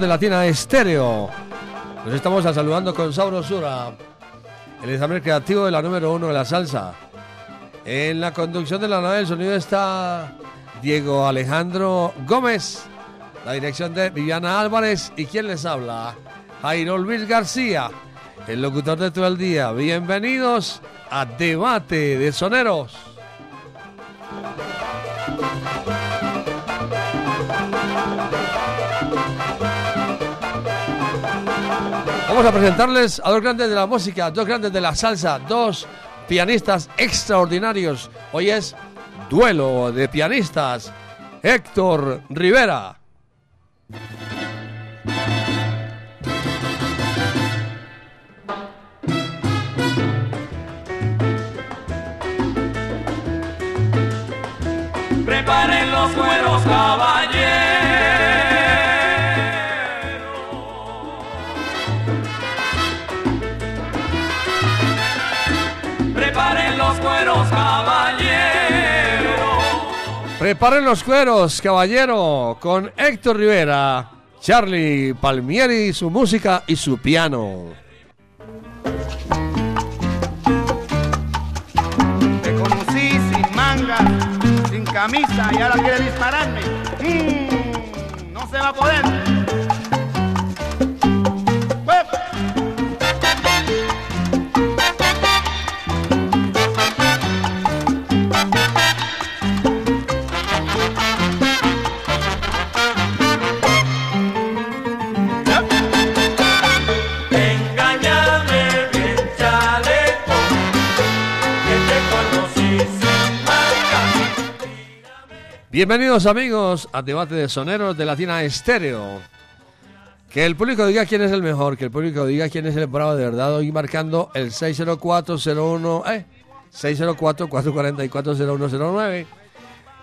de Latina Estéreo. Nos estamos saludando con Saurosura, el examen creativo de la número uno de la salsa. En la conducción de la nave del sonido está Diego Alejandro Gómez, la dirección de Viviana Álvarez y quien les habla, Jairo Luis García, el locutor de todo el día. Bienvenidos a Debate de Soneros. Vamos a presentarles a dos grandes de la música, dos grandes de la salsa, dos pianistas extraordinarios. Hoy es duelo de pianistas. Héctor Rivera. Preparen Preparen los cueros, caballero, con Héctor Rivera, Charlie Palmieri, su música y su piano. Te conocí sin manga, sin camisa y ahora quiere dispararme. Mm, no se va a poder. Bienvenidos amigos a Debate de Soneros de Latina Estéreo. Que el público diga quién es el mejor, que el público diga quién es el bravo de verdad. Hoy marcando el 60401, eh, 604-444-0109.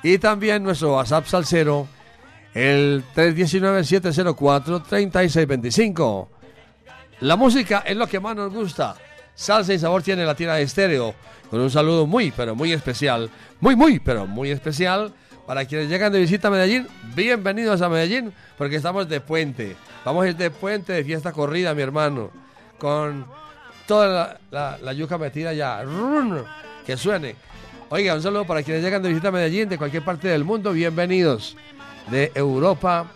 Y también nuestro WhatsApp salsero, el 319-704-3625. La música es lo que más nos gusta. Salsa y sabor tiene Latina Estéreo. Con un saludo muy, pero muy especial. Muy, muy, pero muy especial. Para quienes llegan de visita a Medellín, bienvenidos a Medellín, porque estamos de puente. Vamos a ir de puente de fiesta corrida, mi hermano. Con toda la, yuca metida ya. Run, Que suene. Oiga, un saludo para quienes llegan de visita a Medellín, de cualquier parte del mundo, bienvenidos. De Europa,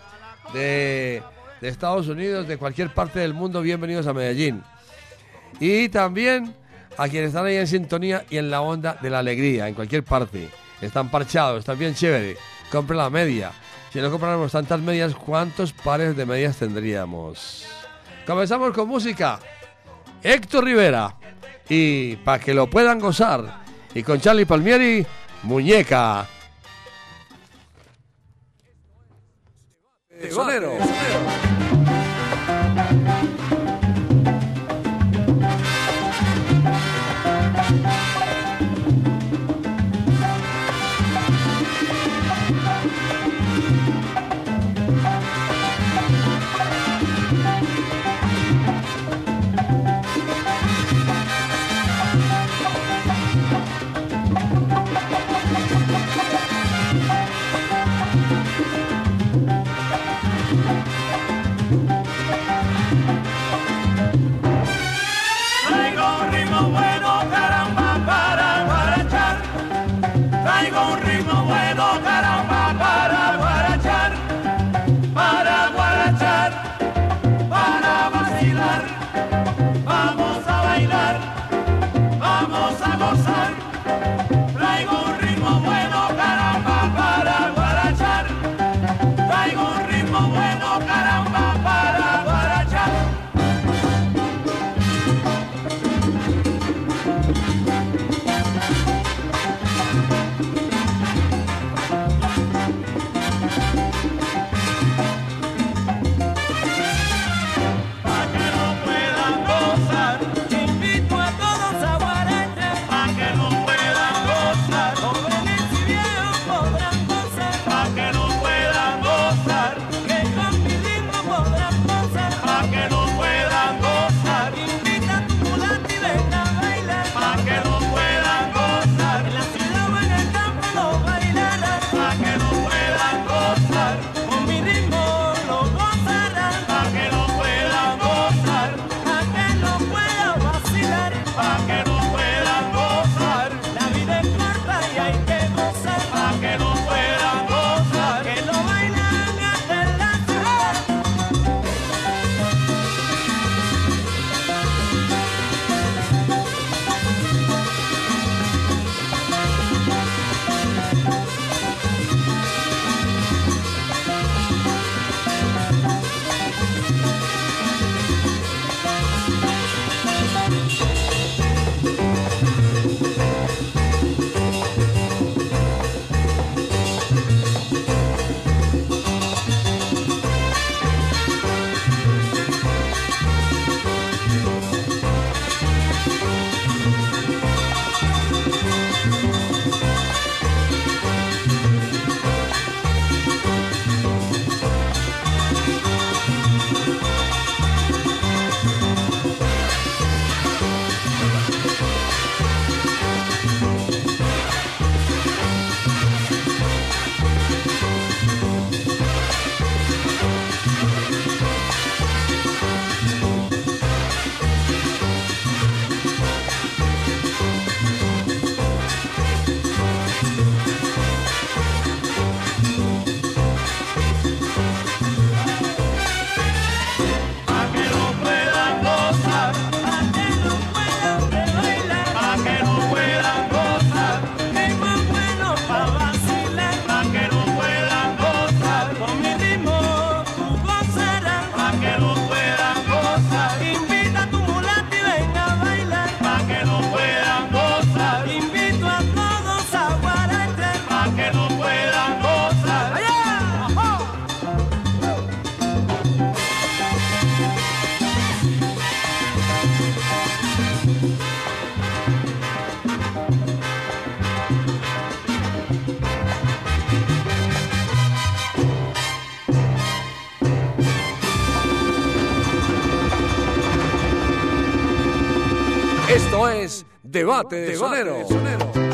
de, de Estados Unidos, de cualquier parte del mundo, bienvenidos a Medellín. Y también a quienes están ahí en sintonía y en la onda de la alegría, en cualquier parte. Están parchados, están bien chévere. Compren la media. Si no compráramos tantas medias, ¿cuántos pares de medias tendríamos? Comenzamos con música. Héctor Rivera. Y para que lo puedan gozar. Y con Charlie Palmieri, Muñeca. Debate de Sonero. La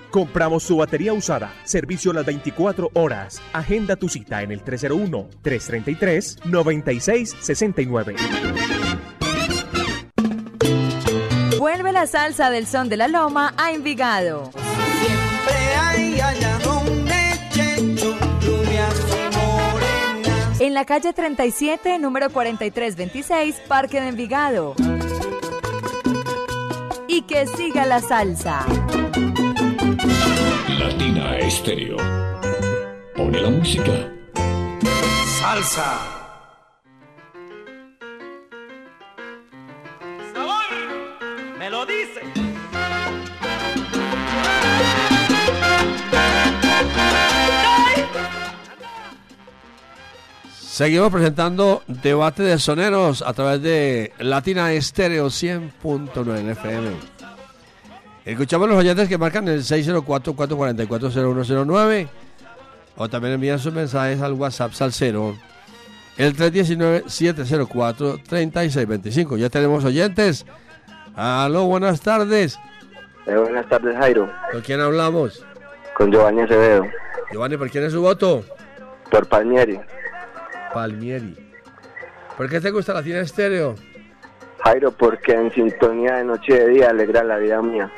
Compramos tu batería usada. Servicio las 24 horas. Agenda tu cita en el 301-333-9669. Vuelve la salsa del son de la loma a Envigado. Siempre hay allá donde Checho, morenas. En la calle 37, número 4326, Parque de Envigado. Y que siga la salsa. Latina Estéreo. Pone la música. Salsa. Sabor, me lo dice. Seguimos presentando debate de soneros a través de Latina Estéreo 100.9 FM. Escuchamos los oyentes que marcan el 604-444-0109 o también envían sus mensajes al WhatsApp Salcero el 319-704-3625. Ya tenemos oyentes. Aló, buenas tardes. Eh, buenas tardes, Jairo. ¿Con quién hablamos? Con Giovanni Acevedo, Giovanni, ¿por quién es su voto? por Palmieri. Palmieri. ¿Por qué te gusta Latina Estéreo? Jairo, porque en sintonía de noche y de día alegra la vida mía.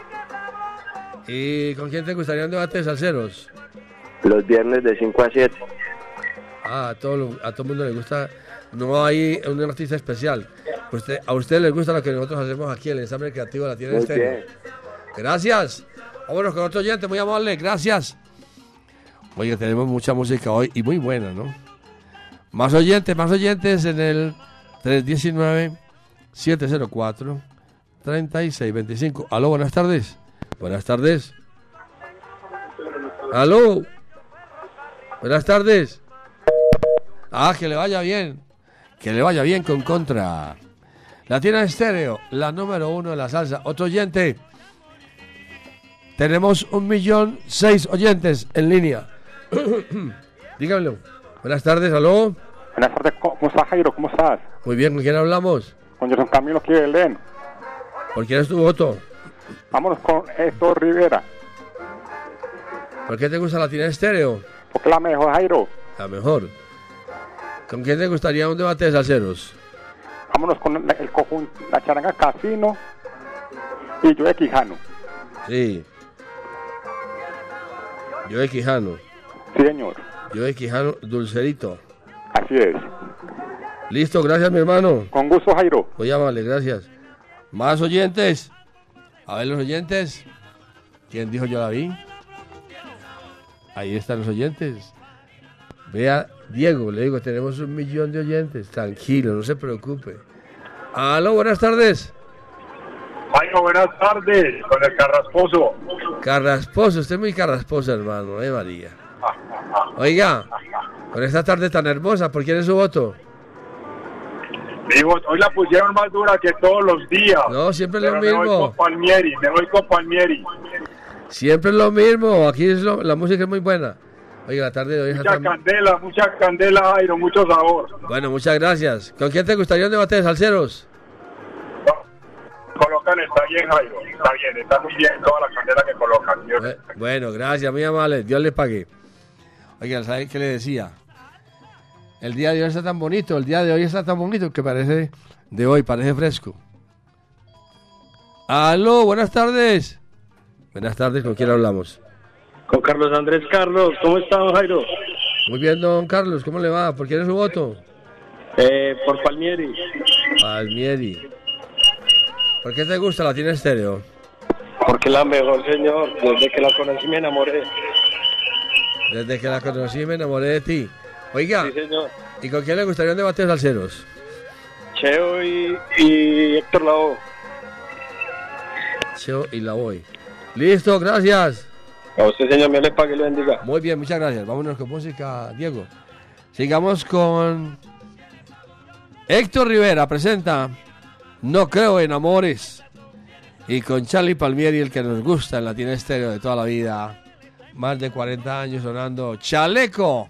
¿Y con quién te gustaría un debate de salseros? Los viernes de 5 a 7. Ah, a todo, lo- a todo el mundo le gusta. No hay un artista especial. Usted, a usted le gusta lo que nosotros hacemos aquí, el ensamble creativo de la tiene Muy estéreo. Gracias. Vámonos con otro oyente, muy amable, gracias. Oye, tenemos mucha música hoy y muy buena, ¿no? Más oyentes, más oyentes en el 319-704-3625. Aló, buenas tardes. Buenas tardes. Aló. Buenas tardes. Ah, que le vaya bien. Que le vaya bien con contra. La tiene estéreo, la número uno de la salsa. Otro oyente. Tenemos un millón seis oyentes en línea. Dígamelo. Buenas tardes, aló. Buenas tardes, ¿cómo estás Jairo? ¿Cómo estás? Muy bien, ¿con quién hablamos? Con Gerson Camilo aquí de Belén. ¿Por quién es tu voto? Vámonos con Héctor Rivera. ¿Por qué te gusta la tiene estéreo? Porque la mejor, Jairo. La mejor. ¿Con quién te gustaría un debate de salseros? Vámonos con la- el conjunto, la charanga Casino y yo de Quijano. Sí. Yo de Quijano. Sí, señor. Yo de Quijano, dulcerito. Así es. Listo, gracias mi hermano. Con gusto, Jairo. Muy amable, gracias. Más oyentes. A ver los oyentes. ¿Quién dijo yo la vi? Ahí están los oyentes. Vea, Diego, le digo, tenemos un millón de oyentes. Tranquilo, no se preocupe. Aló, buenas tardes. Jairo, buenas tardes, con el Carrasposo. Carrasposo, usted es muy carrasposo, hermano, eh, María. Oiga, con esta tarde tan hermosa, ¿por quién es su voto? Digo, hoy la pusieron más dura que todos los días. No, siempre es lo Pero Me voy mismo. con Palmieri, me voy con Palmieri. Siempre es lo mismo. Aquí es lo- la música es muy buena. Oiga, la tarde de hoy Mucha tan- candela, mucha candela, Jairo, mucho sabor. Bueno, muchas gracias. ¿Con quién te gustaría un debate de salseros? Colocan, está bien, Jairo, está bien, está muy bien toda la candela que colocan. Dios- Bu- Bueno, gracias, muy amable. Dios le pague. Oiga, ¿sabe qué le decía? El día de hoy está tan bonito, el día de hoy está tan bonito que parece de hoy, parece fresco. Aló, buenas tardes. Buenas tardes, ¿con quién hablamos? Con Carlos Andrés Carlos, ¿cómo está, don Jairo? Muy bien, don Carlos, ¿cómo le va? ¿Por quién es su voto? Eh, por Palmieri. Palmieri. ¿Por qué te gusta la tiene estéreo? Porque la mejor, señor. Desde que la conocí me enamoré. Desde que la conocí me enamoré de ti. Oiga, Sí. ¿y con quién le gustaría un debate de salseros? Cheo y, y Héctor Lavoe. Cheo y la voy. Listo, gracias. A usted, señor, me le pague y le bendiga. Muy bien, muchas gracias. Vámonos con música, Diego. Sigamos con Héctor Rivera, presenta No creo en amores. Y con Charlie Palmieri, el que nos gusta en Latina Estéreo de toda la vida. Más de 40 años sonando Chaleco.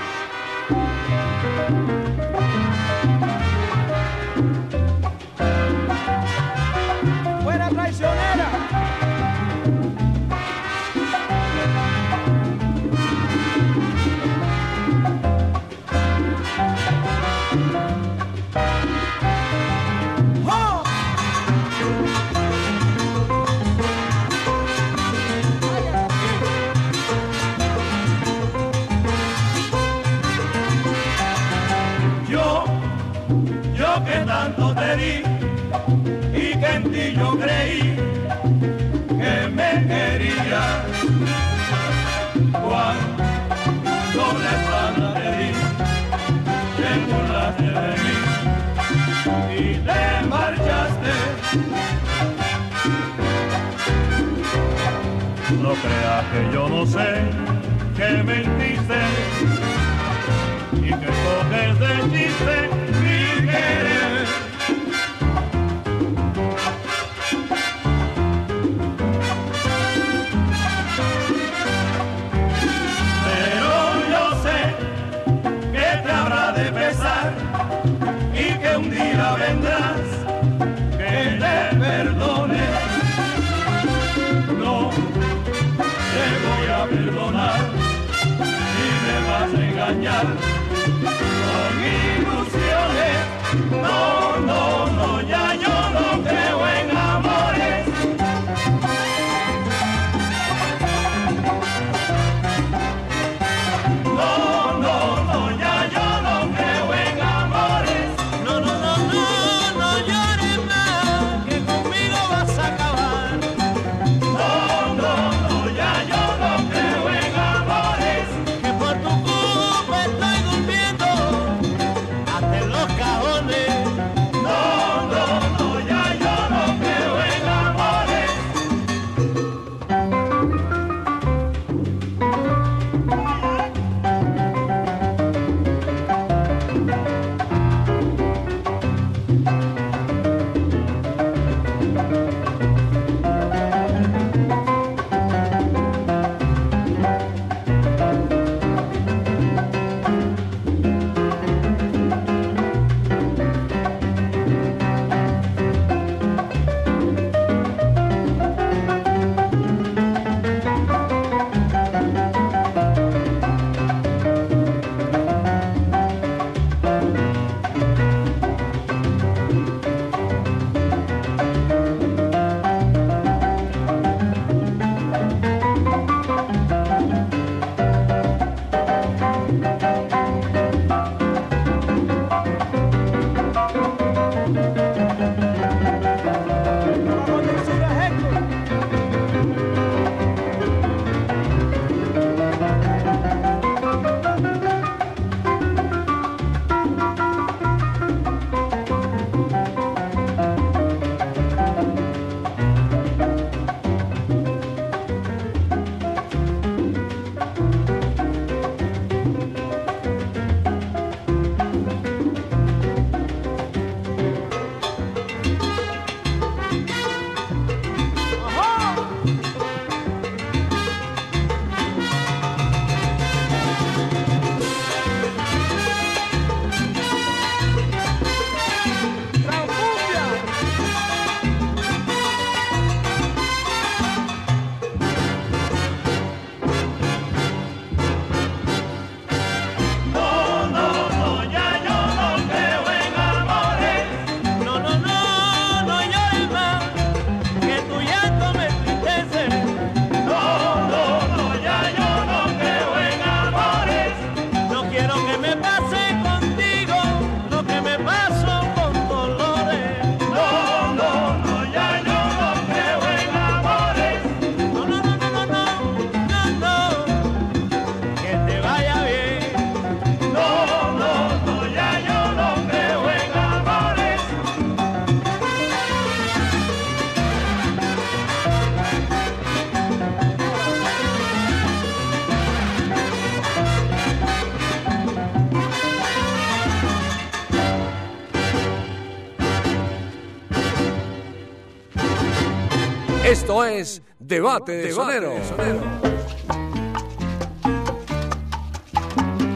Es Debate de Sonero.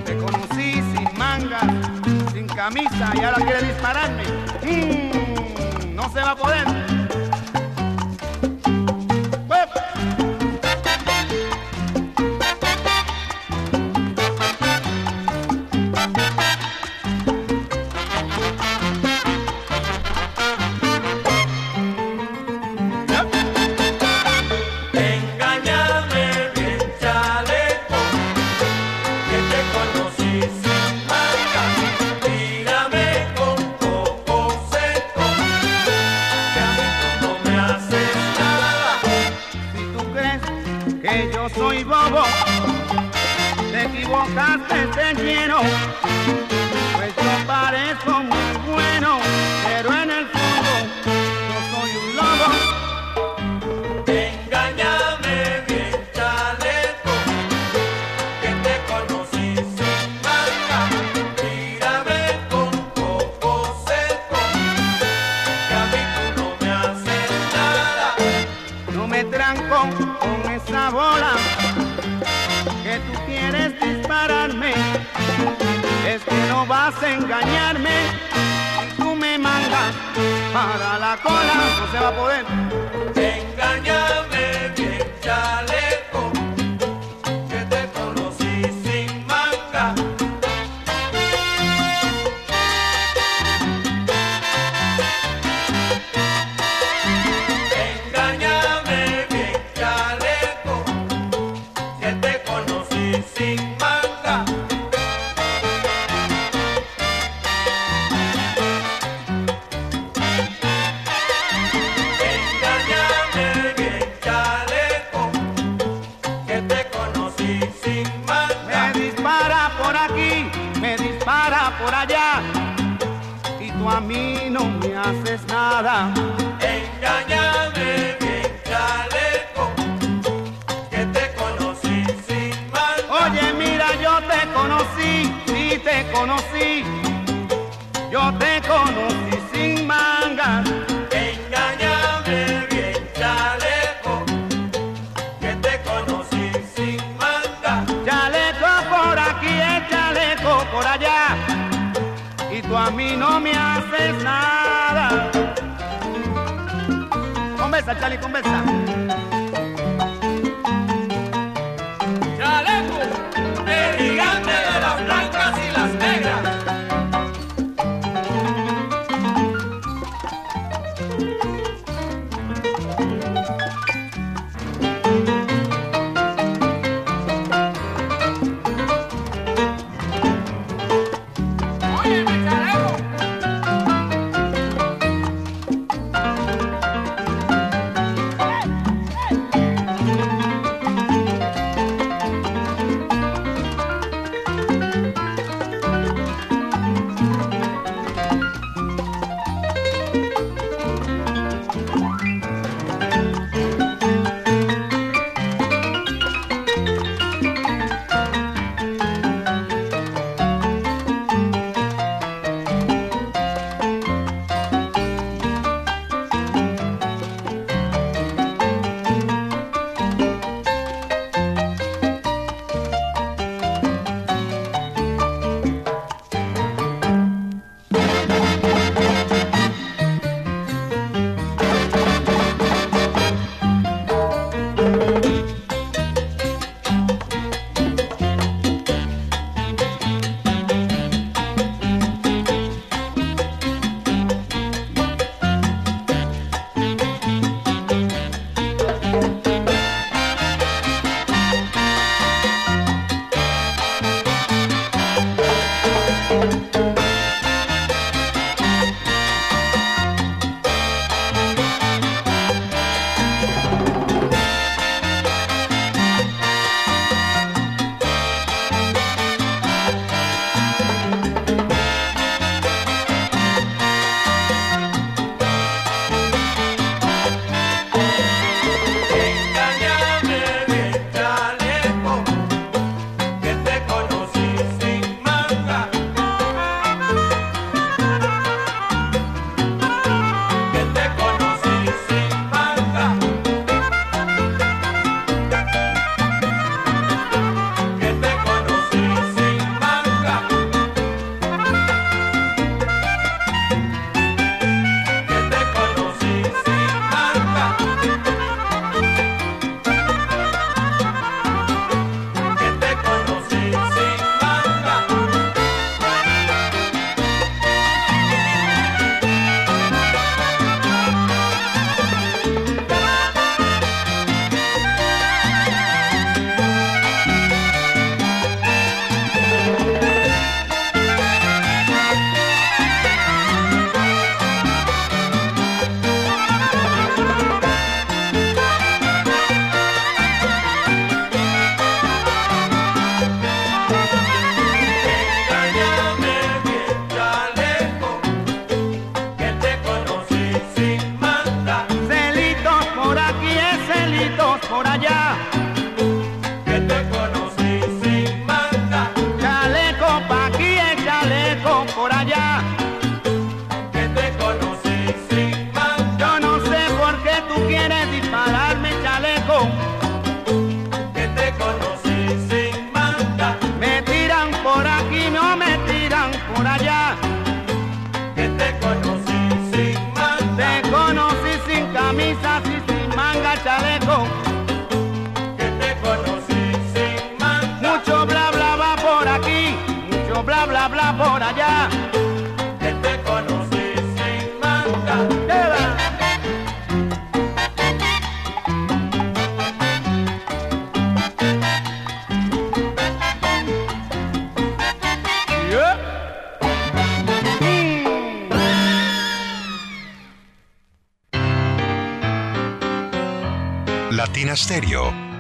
Te conocí sin mangas, sin camisa y ahora quieres dispararme. Mm, no se va a poder. por allá y tú a mí no me haces nada. Conversa, Charlie, conversa.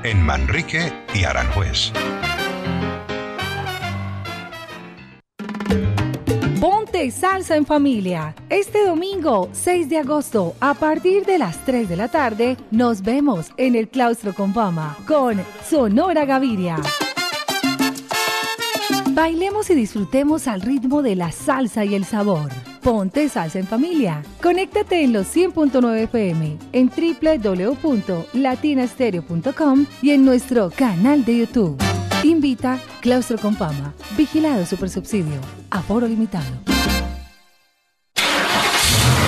En Manrique y Aranjuez. Ponte salsa en familia. Este domingo, 6 de agosto, a partir de las 3 de la tarde, nos vemos en el Claustro con Fama con Sonora Gaviria. Bailemos y disfrutemos al ritmo de la salsa y el sabor. Ponte salsa en familia. Conéctate en los 100.9 FM, en www.latinastereo.com y en nuestro canal de YouTube. Invita Claustro con Fama. Vigilado Supersubsidio. Aforo limitado.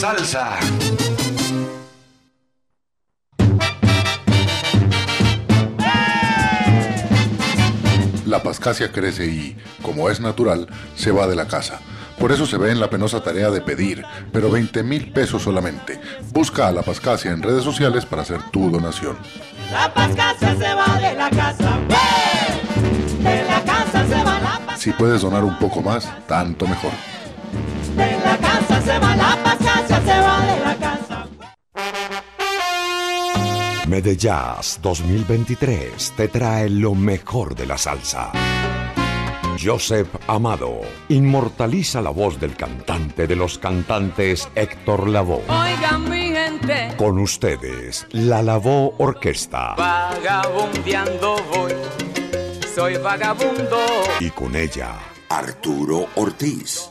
Salsa. La pascacia crece y, como es natural, se va de la casa. Por eso se ve en la penosa tarea de pedir, pero 20 mil pesos solamente. Busca a la pascacia en redes sociales para hacer tu donación. La pascasa se va de la casa. ¡Eh! De la casa se va la. Si puedes donar un poco más, tanto mejor. De la casa se va la se va de la casa. Medellas 2023 te trae lo mejor de la salsa. Joseph Amado inmortaliza la voz del cantante de los cantantes Héctor Lavoe. Oigan mi gente, Con ustedes, la Lavoe Orquesta. vagabundeando voy, soy vagabundo. Y con ella, Arturo Ortiz,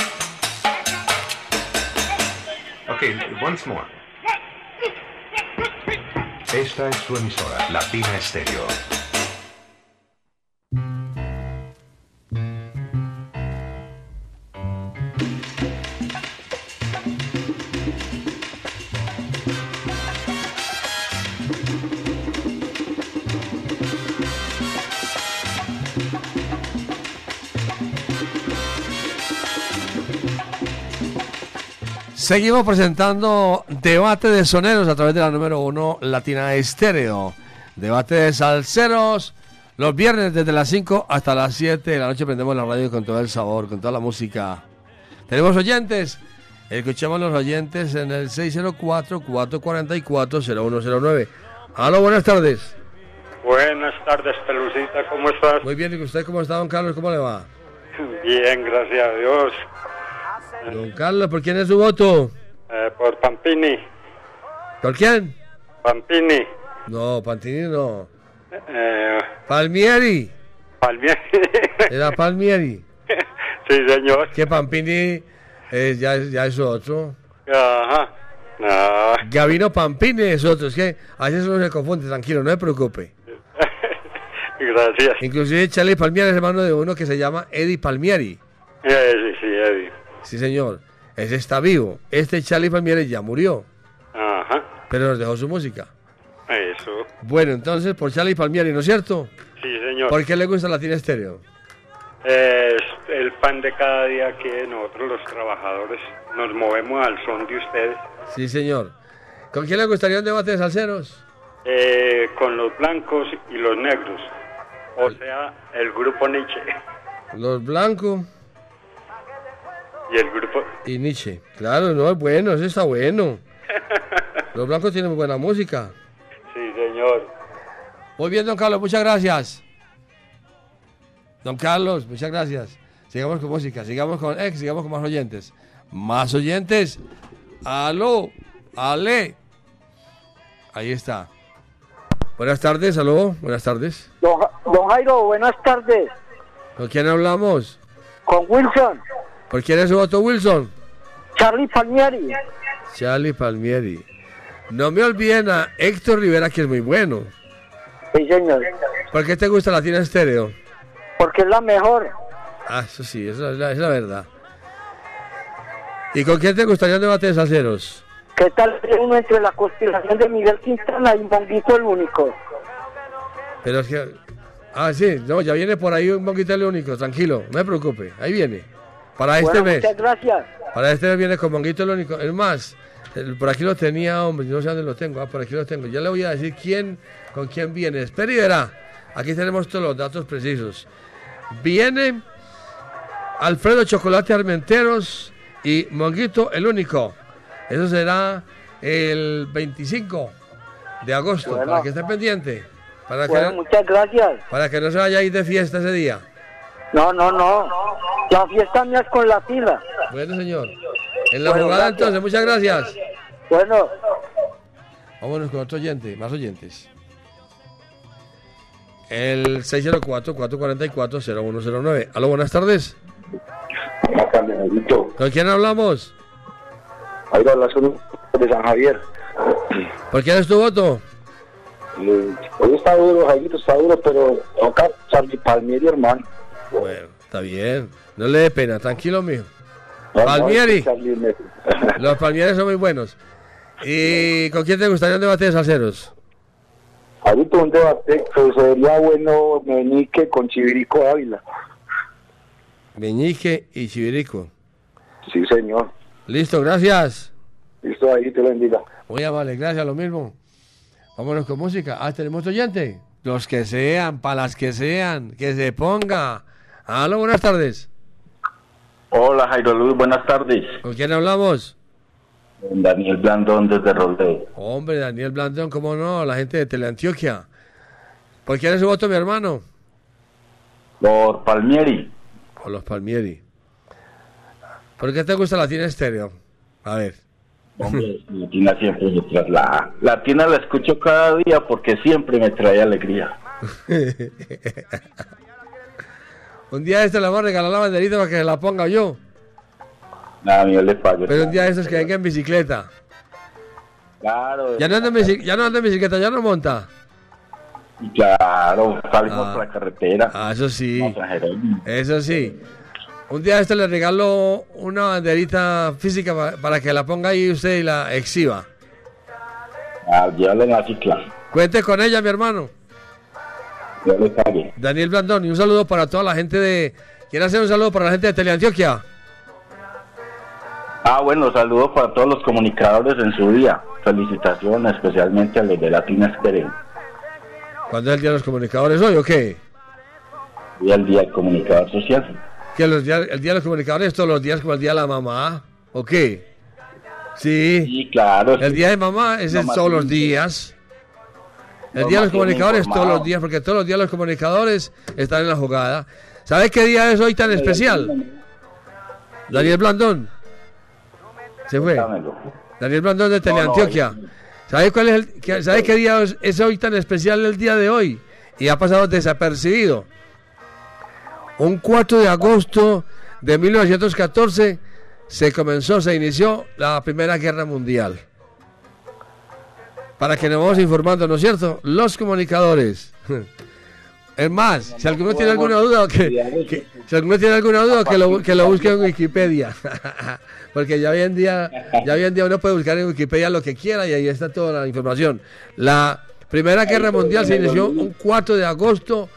Once more. Esta es su emisora, Latina Stereo. Seguimos presentando debate de soneros a través de la número uno Latina Estéreo. Debate de salseros. Los viernes desde las 5 hasta las 7 de la noche prendemos la radio con todo el sabor, con toda la música Tenemos oyentes. Escuchamos los oyentes en el 604-444-0109. Aló, buenas tardes. Buenas tardes, Pelucita, ¿cómo estás? Muy bien, ¿y usted cómo está, don Carlos? ¿Cómo le va? Bien, gracias a Dios. Don Carlos, ¿por quién es su voto? Eh, por Pampini. ¿Por quién? Pampini. No, Pantini no. Eh, Palmieri. Palmieri. Era Palmieri. sí, señor. Que Pampini eh, ya, ya es otro. Ajá. No. Gavino Pampini es otro. Es que a veces uno se confunde, tranquilo, no se preocupe. Gracias. Inclusive Charlie Palmieri es hermano de uno que se llama Eddie Palmieri. Eh, sí, sí, Eddie. Sí, señor. Ese está vivo. Este Charlie Palmieri ya murió, Ajá. pero nos dejó su música. Eso. Bueno, entonces por Charlie Palmieri, ¿no es cierto? Sí, señor. ¿Por qué le gusta Latina Estéreo? Es el pan de cada día que nosotros los trabajadores nos movemos al son de ustedes. Sí, señor. ¿Con quién le gustaría un debate de salseros? Eh, con los blancos y los negros. O sea, el grupo Nietzsche. Los blancos Y el grupo... y Nietzsche. Claro, no, es bueno, eso está bueno. Los blancos tienen muy buena música. Sí, señor. Muy bien, don Carlos, muchas gracias. Don Carlos, muchas gracias. Sigamos con música, sigamos con ex, sigamos con más oyentes. Más oyentes. Aló, Ale. Ahí está. Buenas tardes, aló, buenas tardes. Don, don Jairo, buenas tardes. ¿Con quién hablamos? Con Wilson, ¿Por quién es su voto, Wilson? Charlie Palmieri. Charlie Palmieri. No me olviden a Héctor Rivera, que es muy bueno. Sí, señor. ¿Por qué te gusta Latina Estéreo? Porque es la mejor. Ah, eso sí, eso es la, es la verdad. ¿Y con quién te gustaría un debate de salseros? ¿Qué tal uno entre la conspiración de Miguel Quintana y Monguito el único? Pero es que... Ah, sí, no, ya viene por ahí un poquito el único, tranquilo, no me preocupe, ahí viene. Para este Bueno, mes, Muchas gracias. para este mes viene con Monguito el único. Es más, el- por aquí lo tenía, hombre, no sé dónde lo tengo, ah, por aquí lo tengo. Ya le voy a decir quién, con quién viene. Espera y verá, aquí tenemos todos los datos precisos. Viene Alfredo Chocolate Armenteros y Monguito el único. Eso será el 25 de agosto, Bueno. para que esté pendiente. Para que, muchas gracias. para que no se vaya a ir de fiesta ese día. No, no, no. La fiesta mía es con la fila. Bueno, señor. En la Bueno, jugada gracias. entonces, muchas gracias. Bueno, Vámonos con otro oyente, más oyentes. El 604-444-0109. Aló, buenas tardes. ¿Con quién hablamos? Ahí va la zona de San Javier. ¿Por quién es tu voto? Eh, Hoy está duro, Jairito, está duro, pero toca Charlie Palmieri, hermano. Bueno, está bien. No le dé pena, tranquilo, mijo. Palmieri. Los palmieres son muy buenos. ¿Y con quién te gustaría un debate de salseros? Jairito, un debate, pues sería bueno Meñique con Chivirico Ávila. Meñique y Chivirico. Sí, señor. Listo, gracias. Listo, ahí te bendiga. Muy amable, gracias, lo mismo. Vámonos con música. Ah, tenemos oyente. Los que sean, para las que sean, que se ponga. Aló, buenas tardes. Hola Jairo Luis, buenas tardes. ¿Con quién hablamos? Daniel Blandón desde Rodeo. Hombre, Daniel Blandón, cómo no, la gente de Teleantioquia. ¿Por quién es su voto, mi hermano? Por Palmieri. Por los Palmieri. ¿Por qué te gusta la tiene estéreo? A ver. Hombre, la tina siempre me trae. La, la tina la escucho cada día porque siempre me trae alegría. un día de este le vamos a regalar la banderita para que la ponga yo. Nada, mío le fallo. Pero un día de estos que venga en bicicleta. Claro. Ya no anda en, bici- ya no anda en bicicleta, ya no monta. Claro, salimos por la carretera. Ah, eso sí. Eso sí. Un día esto le regalo una banderita física pa- para que la ponga ahí usted y la exhiba. Ah, llévalo en la cicla. Cuente con ella, mi hermano. Daniel Blandón, y un saludo para toda la gente de... ¿Quiere hacer un saludo para la gente de Teleantioquia? Ah, bueno, saludos para todos los comunicadores en su día. Felicitaciones especialmente a los de Latina Estéreo. ¿Cuándo es el Día de los Comunicadores hoy o qué? Y el Día del Comunicador Social. Que los días, el día de los comunicadores es todos los días como el día de la mamá. ¿O qué? Sí. Sí, claro. El día de mamá es el- Mamá todos los días. El día de los comunicadores todos los días, porque todos los días los comunicadores están en la jugada. ¿Sabes qué día es hoy tan especial? Daniel Blandón. Se fue. Daniel Blandón de Teleantioquia. ¿Sabes cuál es el, qué- ¿Sabes qué día es- es hoy tan especial el día de hoy? Y ha pasado desapercibido. Un 4 de agosto de 1914 se comenzó, se inició la Primera Guerra Mundial. Para que nos vamos informando, ¿no es cierto? Los comunicadores. Es más, si alguno tiene alguna duda, que, que- si alguno tiene alguna duda, que lo, que lo busque en Wikipedia. Porque ya hoy en día, ya hoy en día uno puede buscar en Wikipedia lo que quiera y ahí está toda la información. La Primera Guerra Mundial se inició un 4 de agosto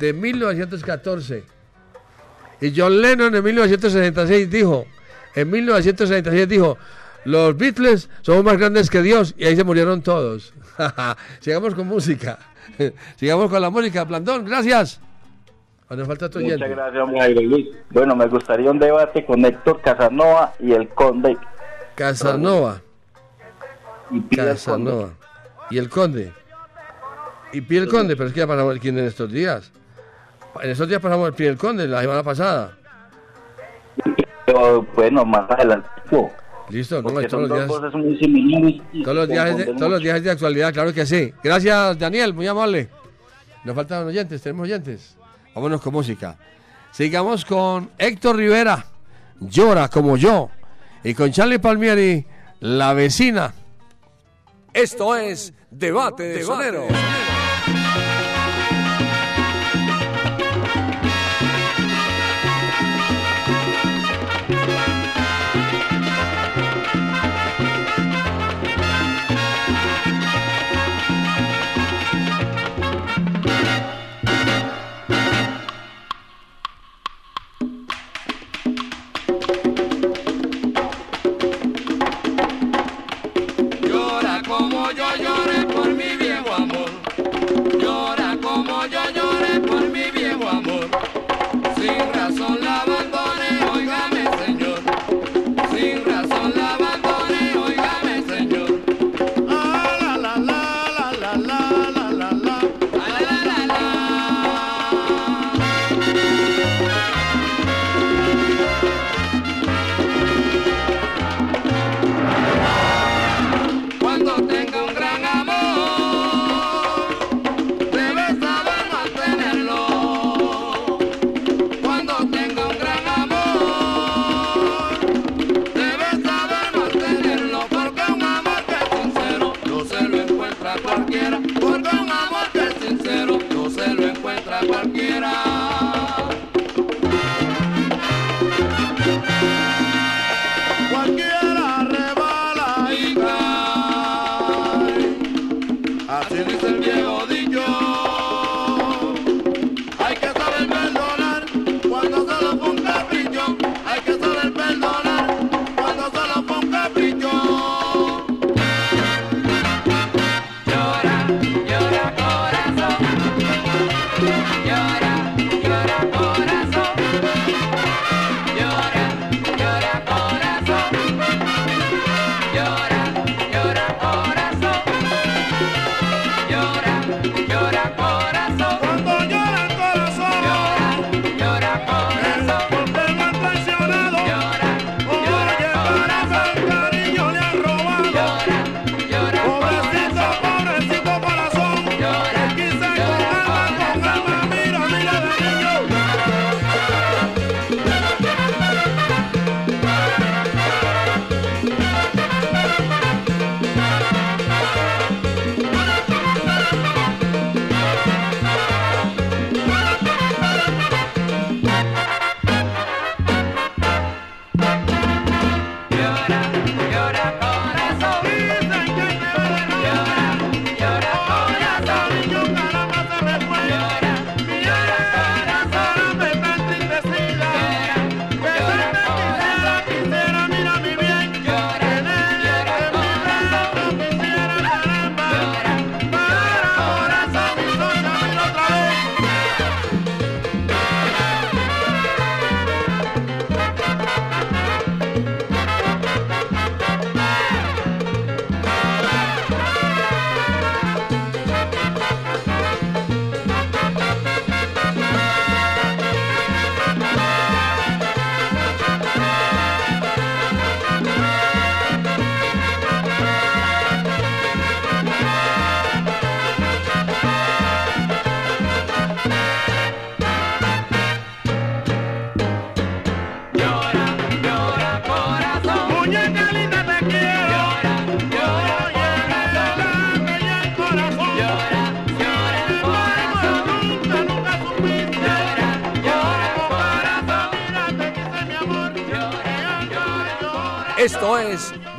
de 1914. Y John Lennon en 1966 dijo, en 1966 dijo, los Beatles somos más grandes que Dios y ahí se murieron todos. Sigamos con música. Sigamos con la música. Blandón, gracias. Nos falta otro Muchas oyente. gracias, Jairo Luis. Bueno, me gustaría un debate con Héctor Casanova y el Conde. Casanova. Y Casanova. Y el Conde. Y Pide el Conde, pero es que ya pasamos el Conde en estos días. En estos días pasamos el Pide el Conde, la semana pasada. Pero, bueno, más adelante. Listo, no, todos los días. cosas muy Todos los, días es de, confundimos todos los días es de actualidad, claro que sí. Gracias, Daniel, muy amable. Nos faltan oyentes, tenemos oyentes. Vámonos con música. Sigamos con Héctor Rivera, Llora como yo. Y con Charlie Palmieri, La vecina. Esto es Debate de Sonero.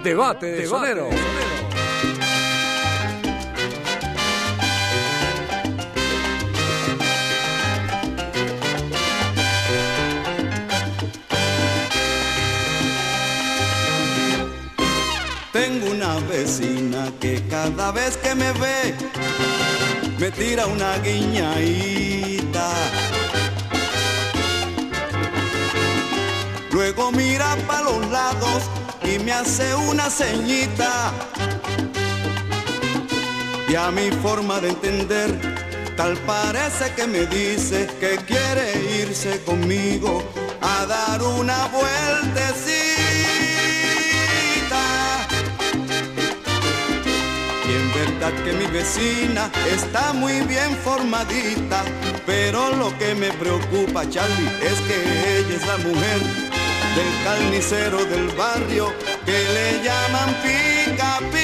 Debate de Sonero. Tengo una vecina que cada vez que me ve me tira una guiñadita. Luego mira para los lados y me hace una ceñita. Y a mi forma de entender, tal parece que me dice que quiere irse conmigo a dar una vueltecita. Y en verdad que mi vecina está muy bien formadita, pero lo que me preocupa, Charlie, es que ella es la mujer del carnicero del barrio que le llaman pica pica.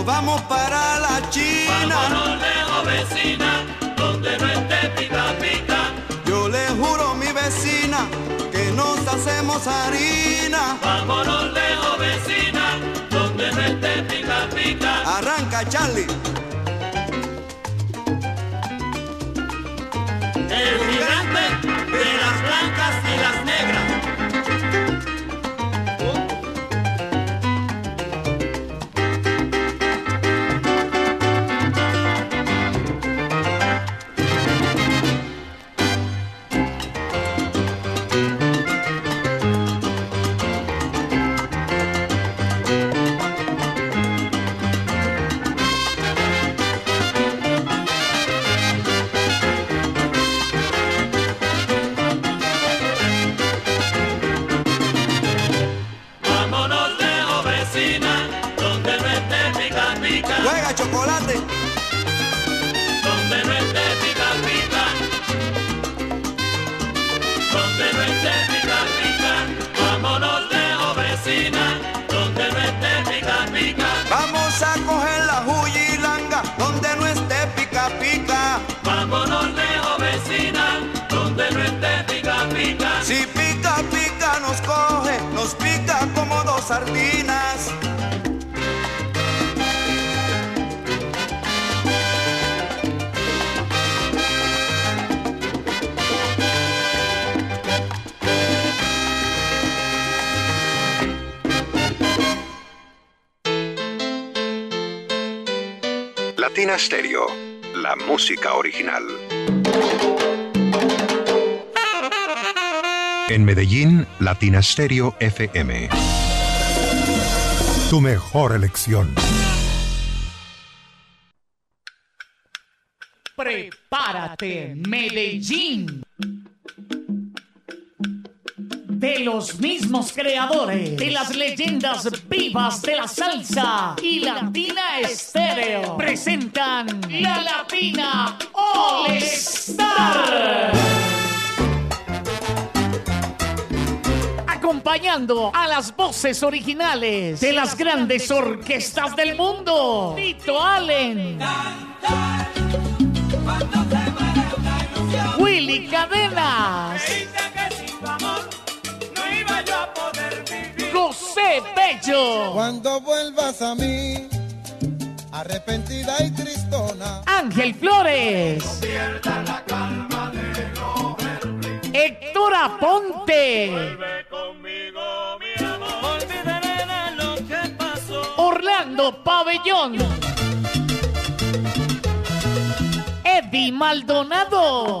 Nos vamos para la China. Vámonos lejos, vecina, donde no esté pica pica. Yo le juro mi vecina que nos hacemos harina. Vámonos lejos, vecina, donde no esté pica pica. Arranca, Charlie. Latina Stereo, la música original. En Medellín, Latina Stereo FM. Tu mejor elección. Prepárate, Medellín. De los mismos creadores de las leyendas vivas de la salsa y Latina Estéreo presentan la Latina All Star. Acompañando a las voces originales de las grandes orquestas del mundo. Tito Allen. Willy Cadenas. José Bello. Cuando vuelvas a mí, arrepentida y tristona. Ángel Flores. Héctor Aponte. Olvidaré de lo que pasó. Orlando Pabellón. Eddie Maldonado.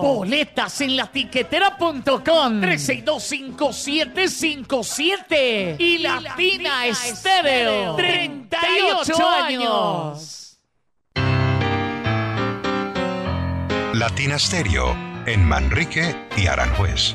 Boletas en la tiquetera.com 3625757 y Latina Estéreo. 38 años. Latina Stereo en Manrique y Aranjuez.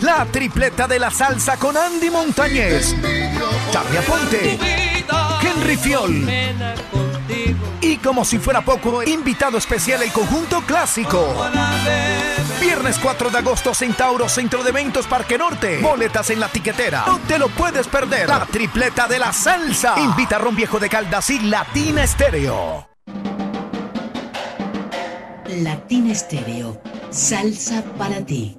La tripleta de la salsa con Andy Montañez, Charlie Aponte, Henry Fiol. Y como si fuera poco, invitado especial el conjunto clásico. Viernes 4 de agosto, Centauro, Centro de Eventos, Parque Norte. Boletas en la tiquetera. No te lo puedes perder. La tripleta de la salsa. Invita a Ron Viejo de Caldas y Latina Estéreo. Latina Estéreo. Salsa para ti.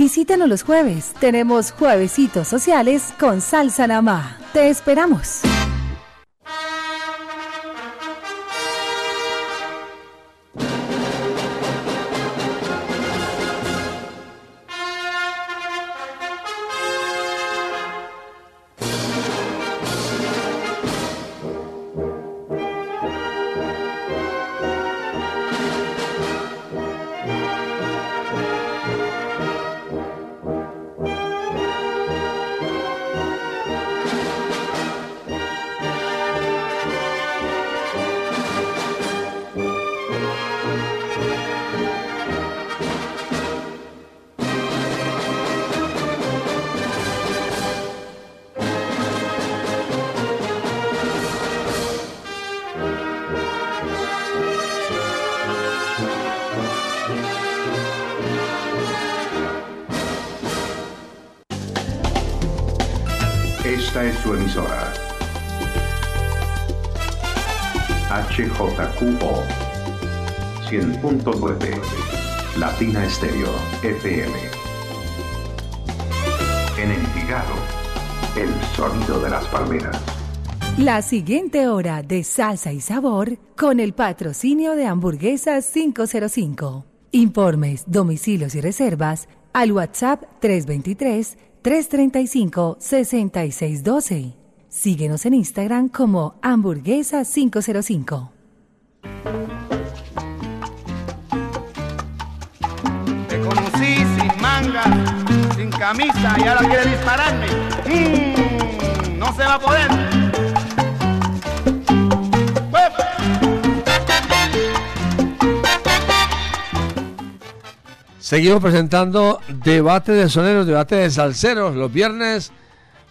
Visítanos los jueves. Tenemos juevesitos sociales con salsa namá. Te esperamos. FM. En Envigado, el sonido de las palmeras. La siguiente hora de salsa y sabor con el patrocinio de Hamburguesas 505. Informes, domicilios y reservas al WhatsApp 323-335-6612. Síguenos en Instagram como Hamburguesa 505. Camisa y ahora quiere dispararme. Mm, no se va a poder. Seguimos presentando debate de soneros, debate de salseros los viernes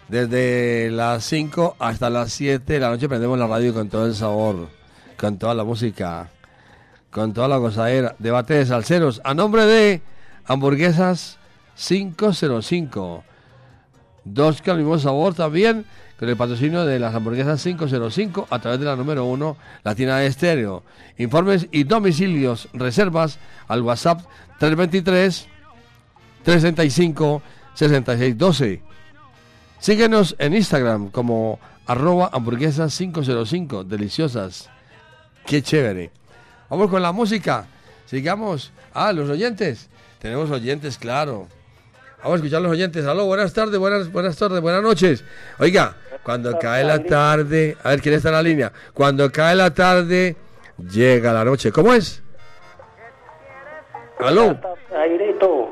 desde las 5 hasta las 7 de la noche prendemos la radio con todo el sabor, con toda la música, con toda la gozadera. Debate de salseros a nombre de Hamburguesas 505. Dos con el mismo sabor también con el patrocinio de las hamburguesas 505 a través de la número 1 Latina de Estéreo. Informes y domicilios, reservas al WhatsApp 323 365 6612. Síguenos en Instagram como arroba hamburguesas 505, deliciosas. Qué chévere. Vamos con la música. Sigamos. Ah, los oyentes. Tenemos oyentes, claro. Vamos a escuchar los oyentes. Aló, buenas tardes, buenas, buenas tardes, buenas noches. Oiga, cuando cae la tarde, a ver quién está en la línea. Cuando cae la tarde, llega la noche. ¿Cómo es? Aló, Airito,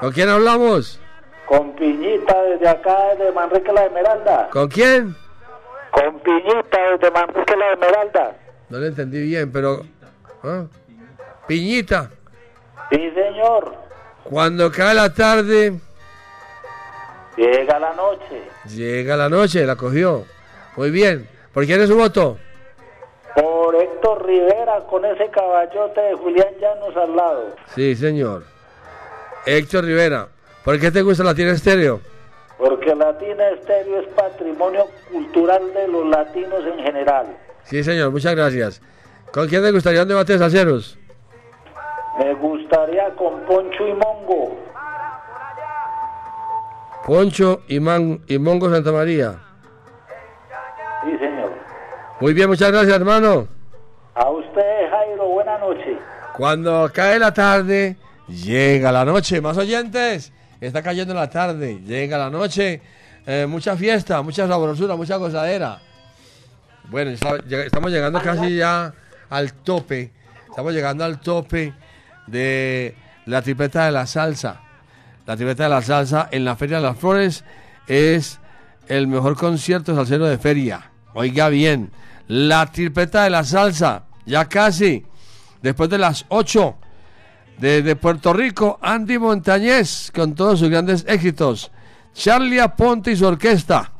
¿con quién hablamos? Con Piñita desde acá, desde Manrique la Esmeralda. ¿Con quién? Con Piñita desde Manrique la Esmeralda. No le entendí bien, pero... ¿ah? Piñita, Sí, señor. Cuando cae la tarde, Llega la noche. llega la noche, la cogió. Muy bien. ¿Por quién es su voto? Por Héctor Rivera con ese caballote de Julián Llanos al lado. Sí, señor. Héctor Rivera. ¿Por qué te gusta la tiene estéreo? Porque Latina Estéreo es patrimonio cultural de los latinos en general. Sí, señor, muchas gracias. ¿Con quién te gustaría un debate de salseros? Me gustaría con Poncho y Mongo. Poncho y, Man- y Mongo Santa María. Sí, señor. Muy bien, muchas gracias, hermano. A usted, Jairo, buena noche. Cuando cae la tarde, llega la noche. Más oyentes, está cayendo la tarde, llega la noche. Eh, mucha fiesta, mucha sabrosura, mucha gozadera. Bueno, estamos llegando casi ya al tope. Estamos llegando al tope de la tripleta de la salsa. La tripleta de la salsa en la Feria de las Flores es el mejor concierto salsero de feria. Oiga bien, la tripleta de la salsa, ya casi, después de las 8, desde Puerto Rico, Andy Montañez con todos sus grandes éxitos. Charlie Aponte y su orquesta.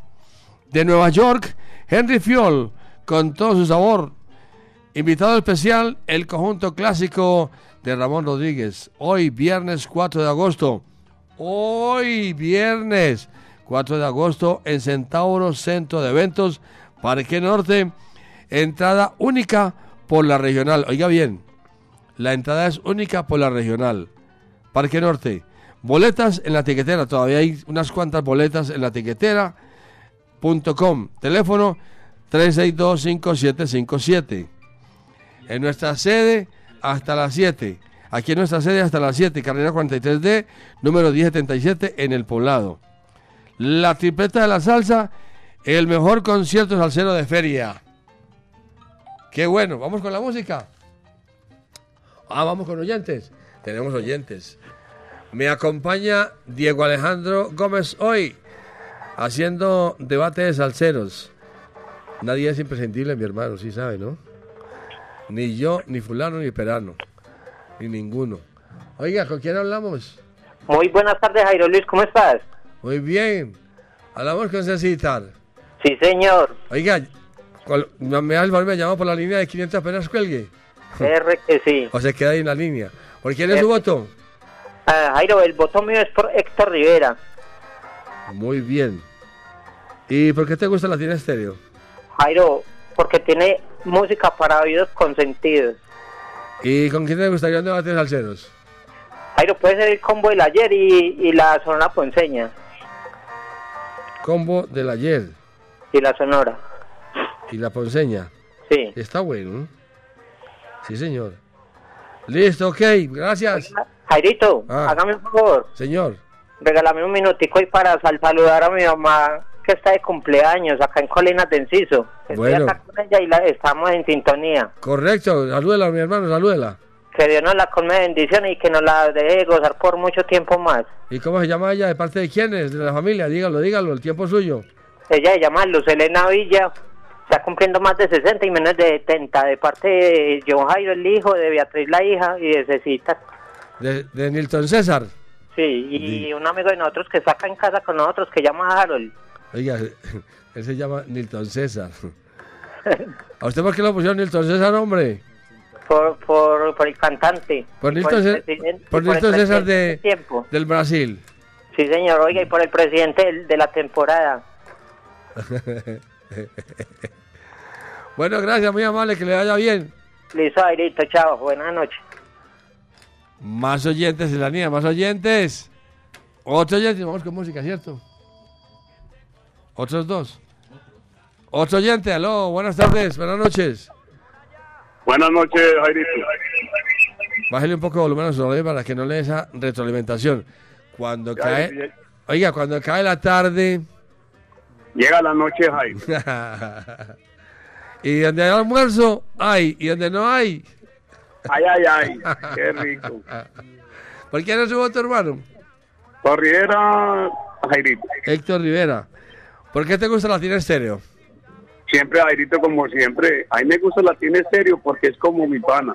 De Nueva York, Henry Fiol con todo su sabor. Invitado especial, el conjunto clásico de Ramón Rodríguez. Hoy, viernes 4 de agosto. Hoy, viernes 4 de agosto, en Centauro Centro de Eventos, Parque Norte. Entrada única por la regional. Oiga bien, la entrada es única por la regional. Parque Norte. Boletas en la tiquetera. Todavía hay unas cuantas boletas en la tiquetera.com. Teléfono 362-5757. En nuestra sede hasta las 7. Aquí en nuestra sede hasta las 7. Carrera 43D, número 1077 en el poblado. La tripleta de la salsa, el mejor concierto salsero de feria. Qué bueno, vamos con la música. Ah, vamos con oyentes. Tenemos oyentes. Me acompaña Diego Alejandro Gómez hoy, haciendo debate de salseros. Nadie es imprescindible, mi hermano, sí sabe, ¿no? Ni yo, ni fulano, ni perano. Ni ninguno. Oiga, ¿con quién hablamos? Muy buenas tardes, Jairo Luis, ¿cómo estás? Muy bien. Hablamos con Cecitar. Sí, señor. Oiga, me da el me por la línea de 500 apenas cuelgue. R que sí. O se queda ahí en la línea. ¿Por quién es su R. voto? Ah, Jairo, el voto mío es por Héctor Rivera. Muy bien. ¿Y por qué te gusta la tiene estéreo? Jairo, porque tiene música para oídos consentidos. ¿Y con quién te gustaría un debate de salseros? Jairo, puede ser el combo del ayer y, y la sonora ponceña. Combo del ayer Y la sonora. y la ponceña. Sí. Está bueno. ¿no? Sí, señor. Listo, ok, gracias. Jairito, Ah. hágame un favor. Señor. Regálame un minutico y para sal- saludar a mi mamá que está de cumpleaños acá en Colinas de Enciso. Estoy Bueno. acá con ella y la, estamos en sintonía. Correcto, salúdela, mi hermano, salúdela. Que Dios nos la colme de bendiciones y que nos la deje gozar por mucho tiempo más. ¿Y cómo se llama ella? ¿De parte de quiénes? ¿De la familia? Dígalo, dígalo, el tiempo suyo. Ella se llama Luz Elena Villa, está cumpliendo más de 60 y menos de 70, de parte de John Jairo, el hijo, de Beatriz, la hija, y de Cecita. De, de Nilton César. Sí, y un amigo de nosotros que está acá en casa con nosotros, que llama Harold. Oiga, él se llama Nilton César. ¿A usted por qué lo pusieron Nilton César, hombre? Por, por, por el cantante. Por Nilton, el por el Nilton César de, del tiempo. del Brasil. Sí, señor, oiga, y por el presidente de la temporada. bueno, gracias, muy amable, que le vaya bien. Listo, Airito, chao, buenas noches. Más oyentes en la línea, más oyentes. Otro oyente, vamos con música, ¿cierto? Otros dos. Otro oyente, aló, buenas tardes, buenas noches. Buenas noches, Jairito. Bájale un poco de volumen a su radio para que no le dé esa retroalimentación. Cuando Ya, cae, ya, ya. oiga, cuando cae la tarde, Llega la noche, Jairo. y donde hay almuerzo, hay, y donde no hay. Ay, ay, ay. Qué rico. ¿Por qué no su voto, hermano? Héctor Rivera, Jairito. Héctor Rivera. ¿Por qué te gusta Latina Estéreo? Siempre Jairito como siempre. A mí me gusta Latina Estéreo porque es como mi pana.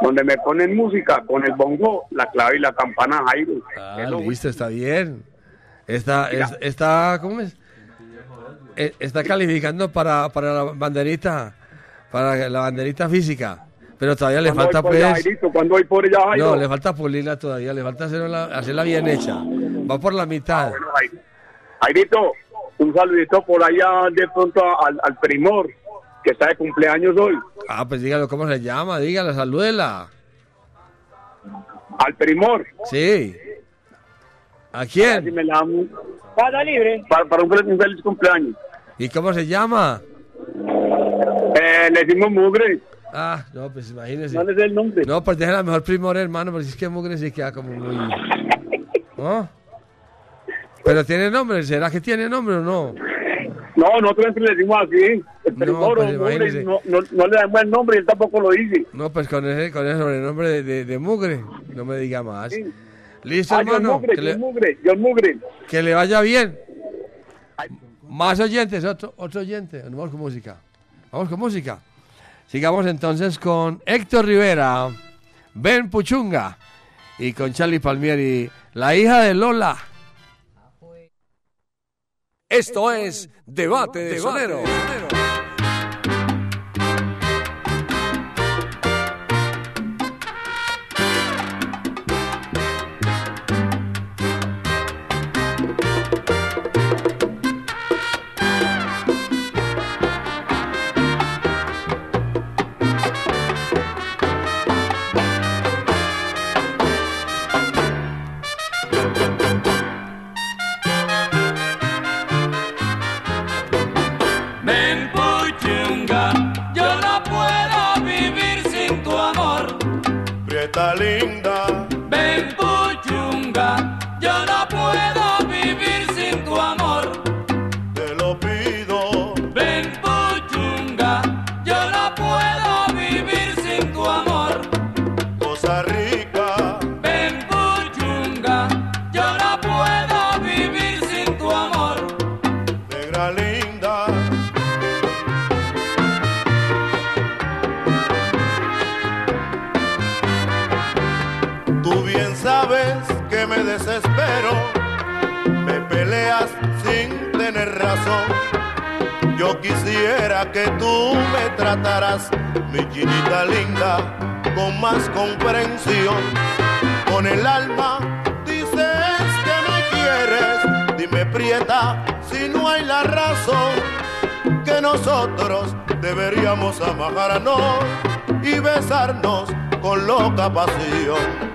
Donde me ponen música con el bongo, la clave y la campana Jairo. Ah, listo, está bien. Está, es- está, ¿cómo es? Eh, Está calificando para, para la banderita, para la banderita física. Pero todavía le ¿Cuándo falta pues. Jairito? ¿Cuándo voy por Jairo? No, le falta pulirla todavía, le falta hacerla, hacerla bien hecha. Va por la mitad. Jairito, un saludito por allá de pronto al, al primor, que está de cumpleaños hoy. Ah, pues dígalo cómo se llama, dígala, salúdela. Al primor. Sí. ¿A quién? Si me la Para libre. Para, para un, fel- un feliz cumpleaños. ¿Y cómo se llama? Eh, le decimos mugre. Ah, no, pues imagínese. No le sé el nombre. No, pues déjala mejor primor, hermano, porque si es que Mugre sí queda como muy... ¿No? Pero tiene nombre, ¿será que tiene nombre o no? No, nosotros siempre le decimos así. El primor, pues, o mugre, no, no, no le damos el nombre y él tampoco lo dice. No, pues con ese, con ese sobrenombre de, de, de Mugre, no me diga más. Listo, Ah, John hermano. Mugre, que, le, John Mugre, John Mugre. que le vaya bien. Más oyentes, otro, otro oyente. Vamos con música. Vamos con música. Sigamos entonces con Héctor Rivera, Ben Puchunga y con Charlie Palmieri, la hija de Lola. Esto es Debate de Sonero. Que me desespero, me peleas sin tener razón. Yo quisiera que tú me trataras, mi chinita linda, con más comprensión. Con el alma dices que me quieres, dime prieta si no hay la razón que nosotros deberíamos amarrarnos y besarnos con loca pasión.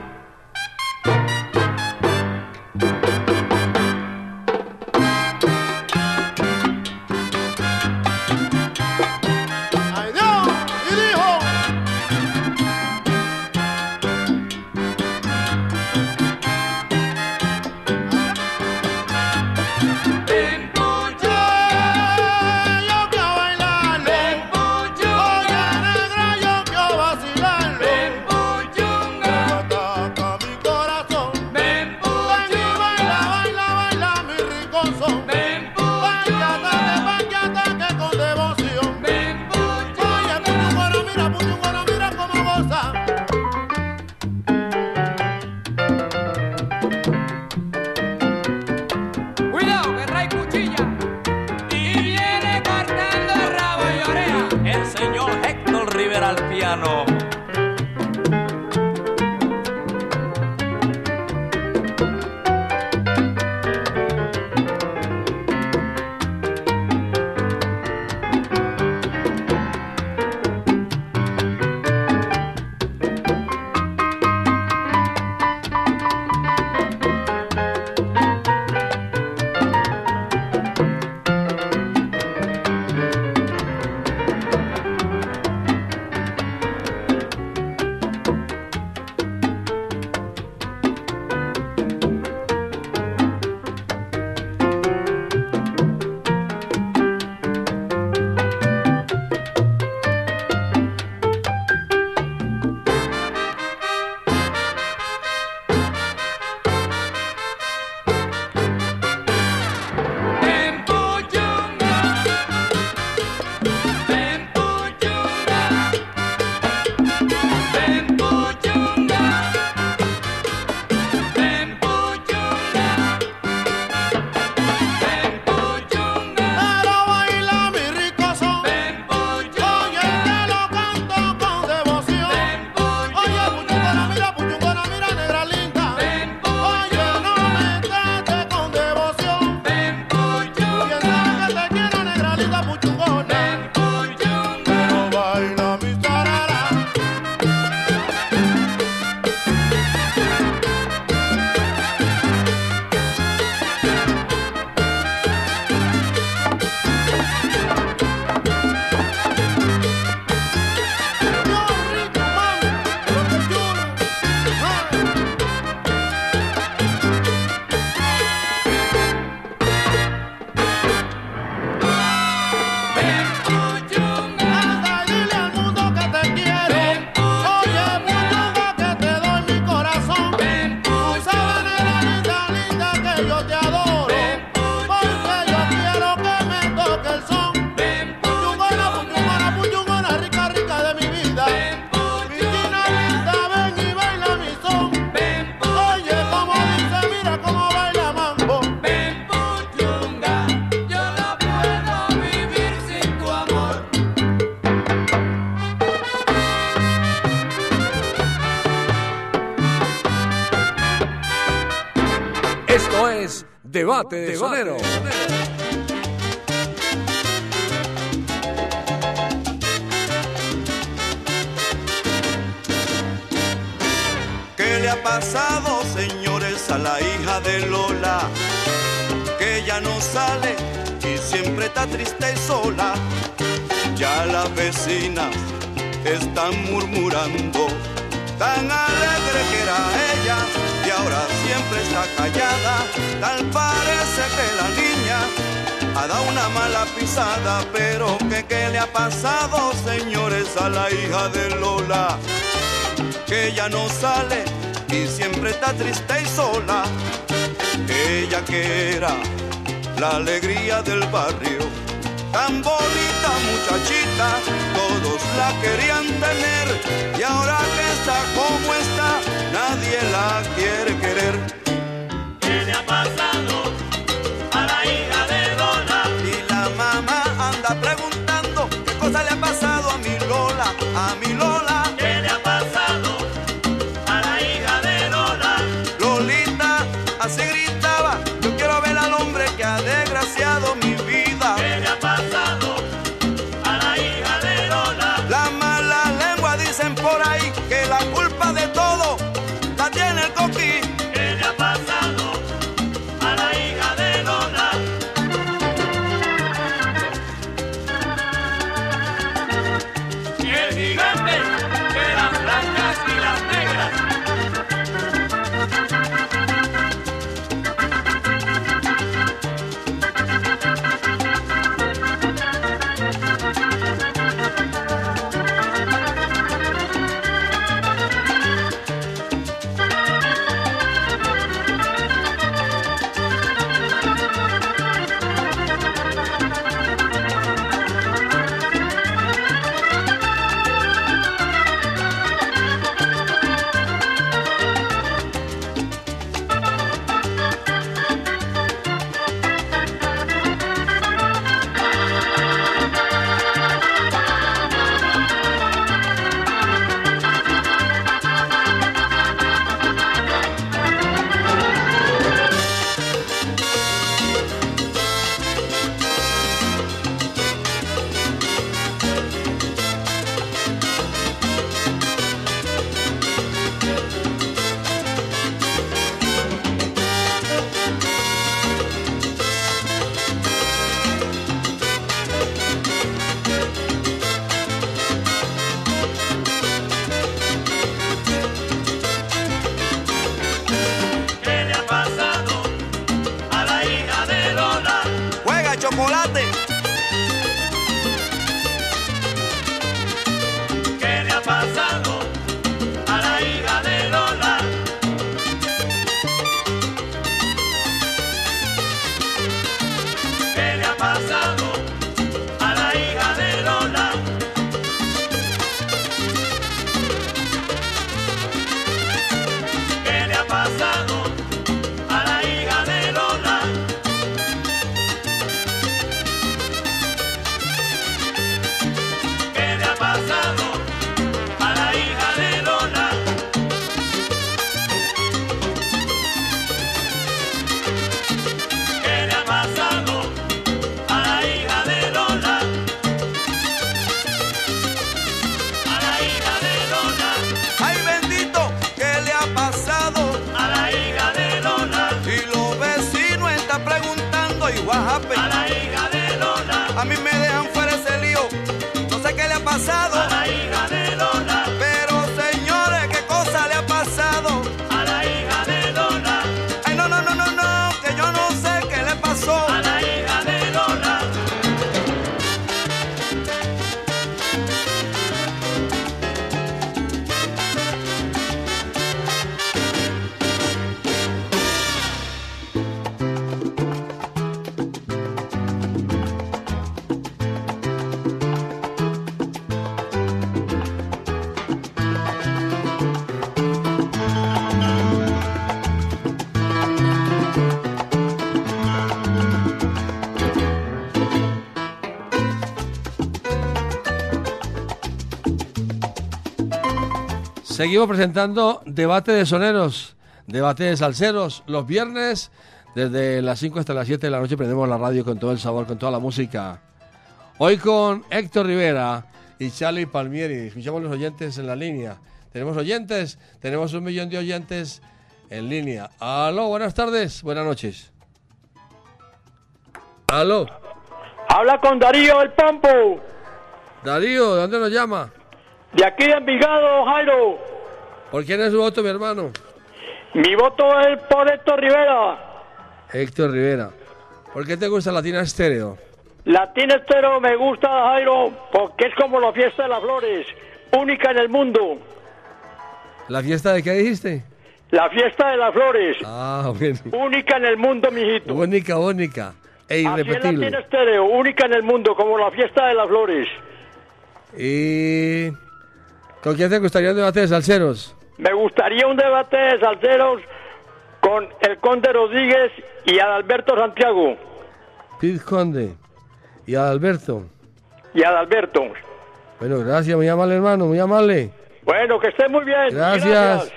Debate de Sonero. ¿Qué le ha pasado, señores, a la hija de Lola? Que ya no sale y siempre está triste y sola. Ya las vecinas están murmurando, tan alegre que era ella ahora siempre está callada, tal parece que la niña ha dado una mala pisada, pero que qué le ha pasado, señores, a la hija de Lola, que ella no sale y siempre está triste y sola, ella que era la alegría del barrio, tan bonita muchachita, todos la querían tener. Y ahora que está como está, nadie la quiere querer. Seguimos presentando debate de soneros, debate de salseros, los viernes desde las 5 hasta las 7 de la noche prendemos la radio con todo el sabor, con toda la música. Hoy con Héctor Rivera y Charlie Palmieri. Escuchamos los oyentes en la línea. Tenemos oyentes, tenemos un millón de oyentes en línea. Aló, buenas tardes, buenas noches. Aló. Habla con Darío el Pompo. Darío, ¿de dónde nos llama? De aquí de Envigado, Jairo. ¿Por quién es su voto, mi hermano? Mi voto es por Héctor Rivera. Héctor Rivera. ¿Por qué te gusta Latina Estéreo? Latina Estero me gusta, Jairo, porque es como la fiesta de las flores, única en el mundo. ¿La fiesta de qué dijiste? La fiesta de las flores, Ah, bueno. única en el mundo, mijito. Única, única. E Así es irrepetible. Latina Estéreo, única en el mundo, como la fiesta de las flores. ¿Y con quién te gustaría un debate de salseros? Me gustaría un debate de salseros con el Conde Rodríguez y Adalberto Santiago. Pete Conde y Adalberto. Y Adalberto. Bueno, gracias, muy amable hermano, muy amable. Bueno, que estén muy bien. Gracias.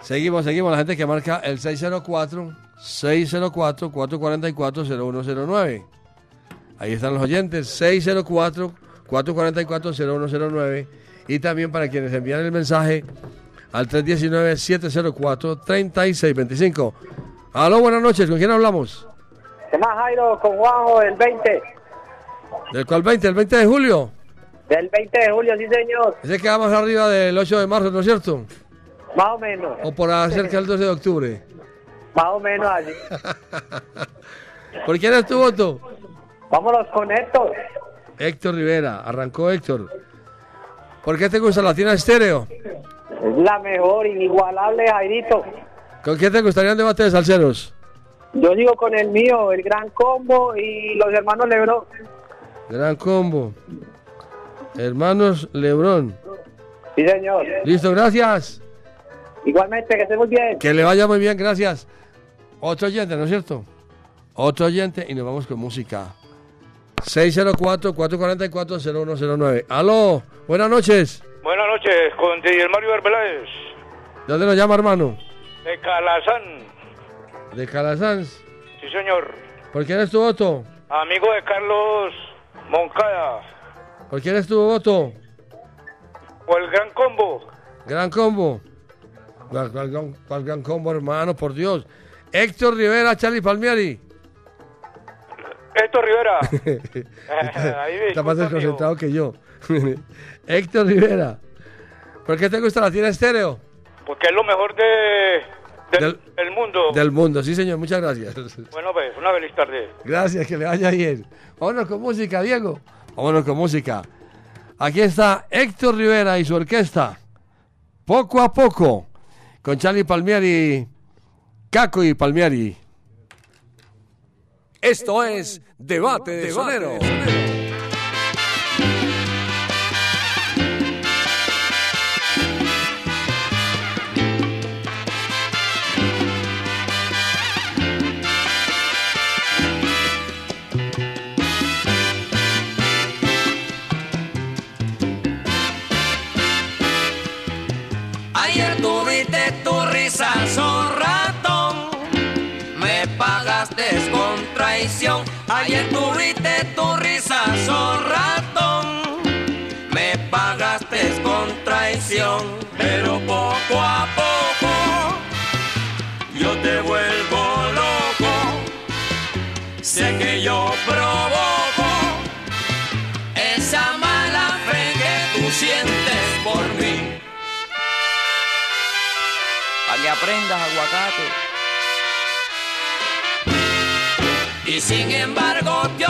Seguimos, seguimos. La gente que marca el 604-604-444-0109. Ahí están los oyentes, 604-444-0109. Y también para quienes envían el mensaje al 319-704-3625. Aló, buenas noches, ¿con quién hablamos? ¿Qué más, Jairo? Con Juanjo, el 20. ¿Del cual 20? ¿El 20 de julio? Del 20 de julio, sí, señor. Ese queda más arriba del 8 de marzo, ¿no es cierto? Más o menos. O por cerca del 12 de octubre. Más o menos allí. ¿Por quién es tu voto? Vámonos con Héctor. Héctor Rivera, arrancó Héctor. ¿Por qué te gusta Latina Estéreo? Es la mejor, inigualable, Jairito. ¿Con quién te gustaría un debate de salseros? Yo digo con el mío, el Gran Combo y los hermanos Lebron. Gran combo. Hermanos Lebrón. Sí, señor. Listo, gracias. Igualmente, que esté muy bien. Que le vaya muy bien, gracias. Otro oyente, ¿no es cierto? Otro oyente y nos vamos con música. 604-444-0109. Aló, buenas noches. Buenas noches, con Didier Mario Arbeláez, ¿De dónde nos llama, hermano? de Calazán. De Calasanz. Sí, señor. ¿Por quién es tu voto? Amigo de Carlos Moncada. ¿Por quién es tu voto? O el Gran Combo. Gran combo. ¿Cuál, gran- gran combo, hermano? Por Dios. Héctor Rivera, Charlie Palmieri. Héctor Rivera. Ahí me Está más desconcentrado que yo. Héctor Rivera. ¿Por qué te gusta la tiene estéreo? Porque es lo mejor de, del, del mundo. Del mundo, sí señor, muchas gracias. Bueno, pues, una feliz tarde. Gracias, que le vaya bien. Vámonos con música, Diego. Vámonos con música. Aquí está Héctor Rivera y su orquesta. Poco a poco. Con Charlie Palmieri, Caco y Palmieri. Esto es Debate de Sonero. Ayer tuviste tu risa, traición. Ayer tuviste tu risa, ratón. Me pagaste con traición. Pero poco a poco yo te vuelvo loco. Sé que yo provoco esa mala fe que tú sientes por mí. Para que aprendas, aguacate. Sin embargo te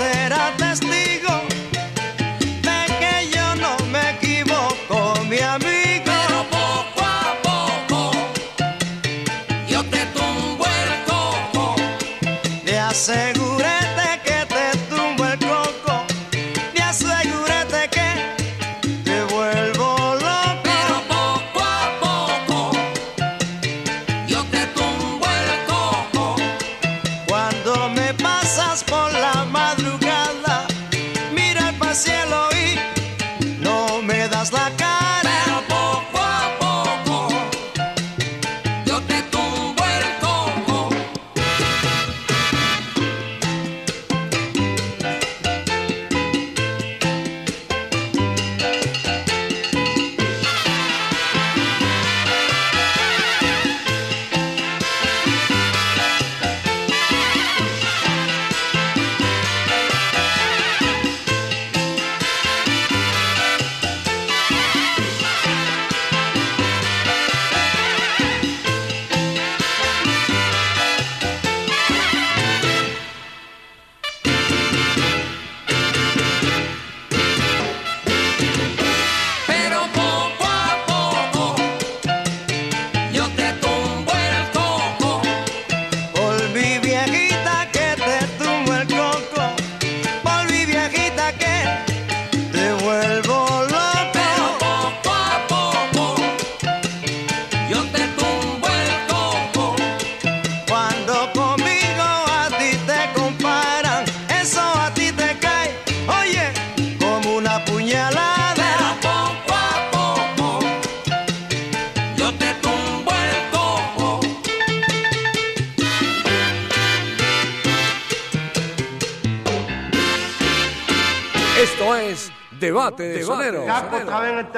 será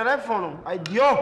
teléfono. ¡Ay, Dios!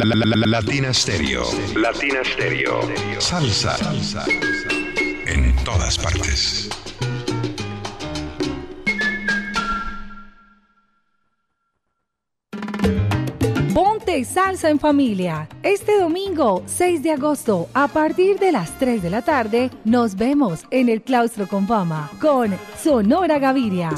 La, la, la, la- Latina Stereo. Latina Stereo. Salsa. Salsa. En todas partes. Ponte salsa en familia. Este domingo, 6 de agosto, a partir de las 3 de la tarde, nos vemos en el Claustro con Fama con Sonora Gaviria.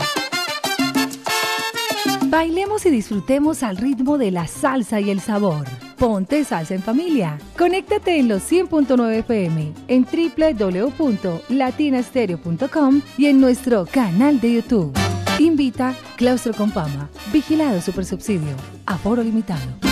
Bailemos y disfrutemos al ritmo de la salsa y el sabor. Ponte salsa en familia. Conéctate en los 100.9 FM, en www.latinastereo.com y en nuestro canal de YouTube. Invita Claustro con Fama. Vigilado Supersubsidio. Aforo limitado.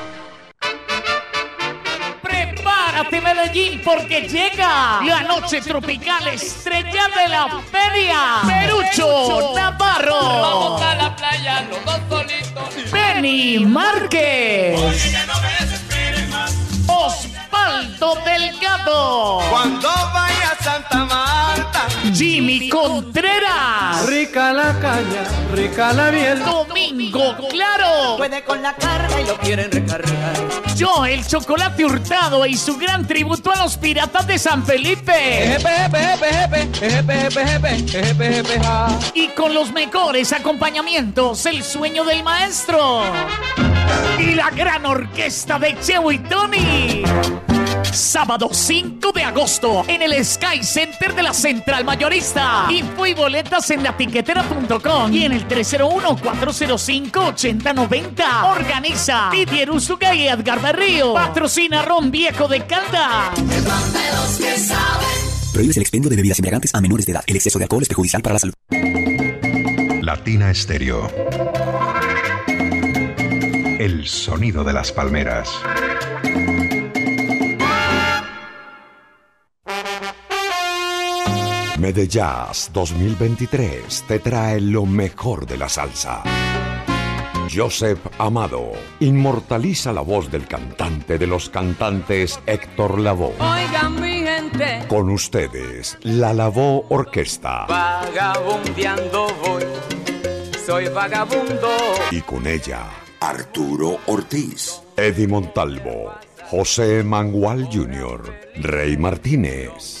Medellín porque llega la noche tropical estrella de la feria. Perucho Navarro. Vamos a la playa, los dos solitos. Benny Márquez. Osvaldo Delgado. Cuando vaya a Santa Marta. Jimmy Contreras. Rica la caña, rica la miel. Domingo Claro. Puede con la carga y lo quieren recargar. Yo, el chocolate hurtado y su gran tributo a los piratas de San Felipe. Y con los mejores acompañamientos, el sueño del maestro. Y la gran orquesta de Cheo y Tony. Sábado 5 de agosto en el Sky Center de la Central Mayorista. Info y boletas en latiquetera.com y en el 301-405-8090. Organiza Didier Usuga y Edgar Berrío. Patrocina Ron Viejo de Calda. Prohíbes el expendio de bebidas embriagantes a menores de edad. El exceso de alcohol es perjudicial para la salud. Latina Stereo. El sonido de las palmeras. Medellas 2023 te trae lo mejor de la salsa. Joseph Amado inmortaliza la voz del cantante de los cantantes Héctor Lavoe. Oigan mi gente, Con ustedes, la Lavoe Orquesta. vagabundeando voy. Soy vagabundo. Y con ella, Arturo Ortiz, Eddie Montalvo, José Mangual Jr., Rey Martínez,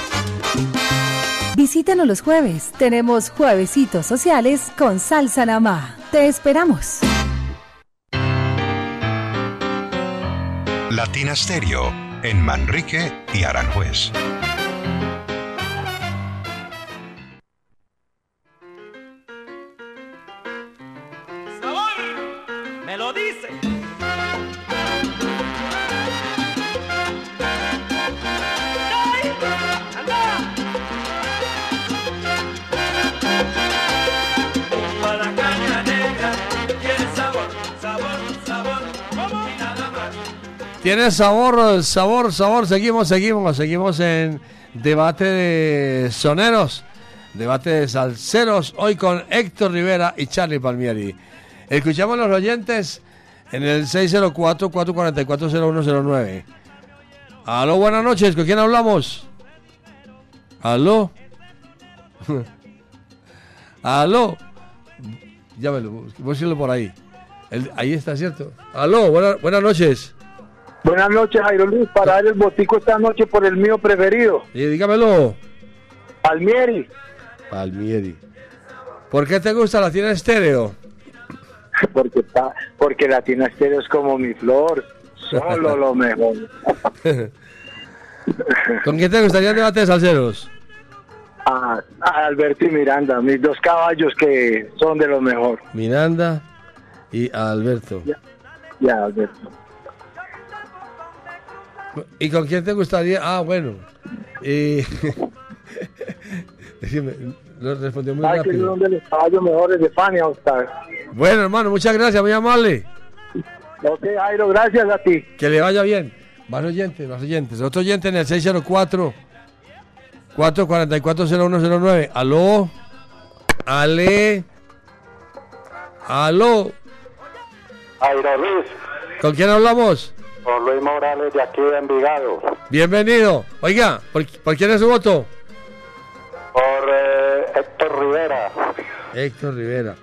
Visítanos los jueves. Tenemos juevesitos sociales con salsa namá. Te esperamos. Latina Stereo en Manrique y Aranjuez. Tiene sabor, sabor, sabor. Seguimos, seguimos, seguimos en debate de soneros, debate de salseros. Hoy con Héctor Rivera y Charlie Palmieri. Escuchamos a los oyentes en el 604-444-0109. Aló, buenas noches. ¿Con quién hablamos? Aló. Aló. Llámelo, búsquelo por ahí. Ahí está, ¿cierto? Aló, buena- buenas noches. Buenas noches, Jairo Luis, para dar el botico esta noche por el mío preferido, Y dígamelo. Palmieri. Palmieri. ¿Por qué te gusta la tienda estéreo? Porque, pa- porque Latina Estéreo es como mi flor, solo lo mejor. ¿Con quién te gustaría el debate de salseros? A, a Alberto y Miranda, mis dos caballos que son de lo mejor. Miranda y a Alberto. Ya, Alberto. ¿Y con quién te gustaría? Ah, bueno. Y... Es que me- lo respondió muy Ay, que rápido. de los caballos mejores de Fania, Oscar. Bueno, hermano, muchas gracias, muy amable. Ok, Jairo, gracias a ti. Que le vaya bien. Más oyentes, más oyentes. Otro oyente en el 604 444-0109. Aló. Ale. Aló. Jairo Luis, ¿Con quién hablamos? Con Luis Morales de aquí de Envigado, Bienvenido. Oiga, ¿por, por quién es su voto? por eh, Héctor Rivera, Héctor Rivera.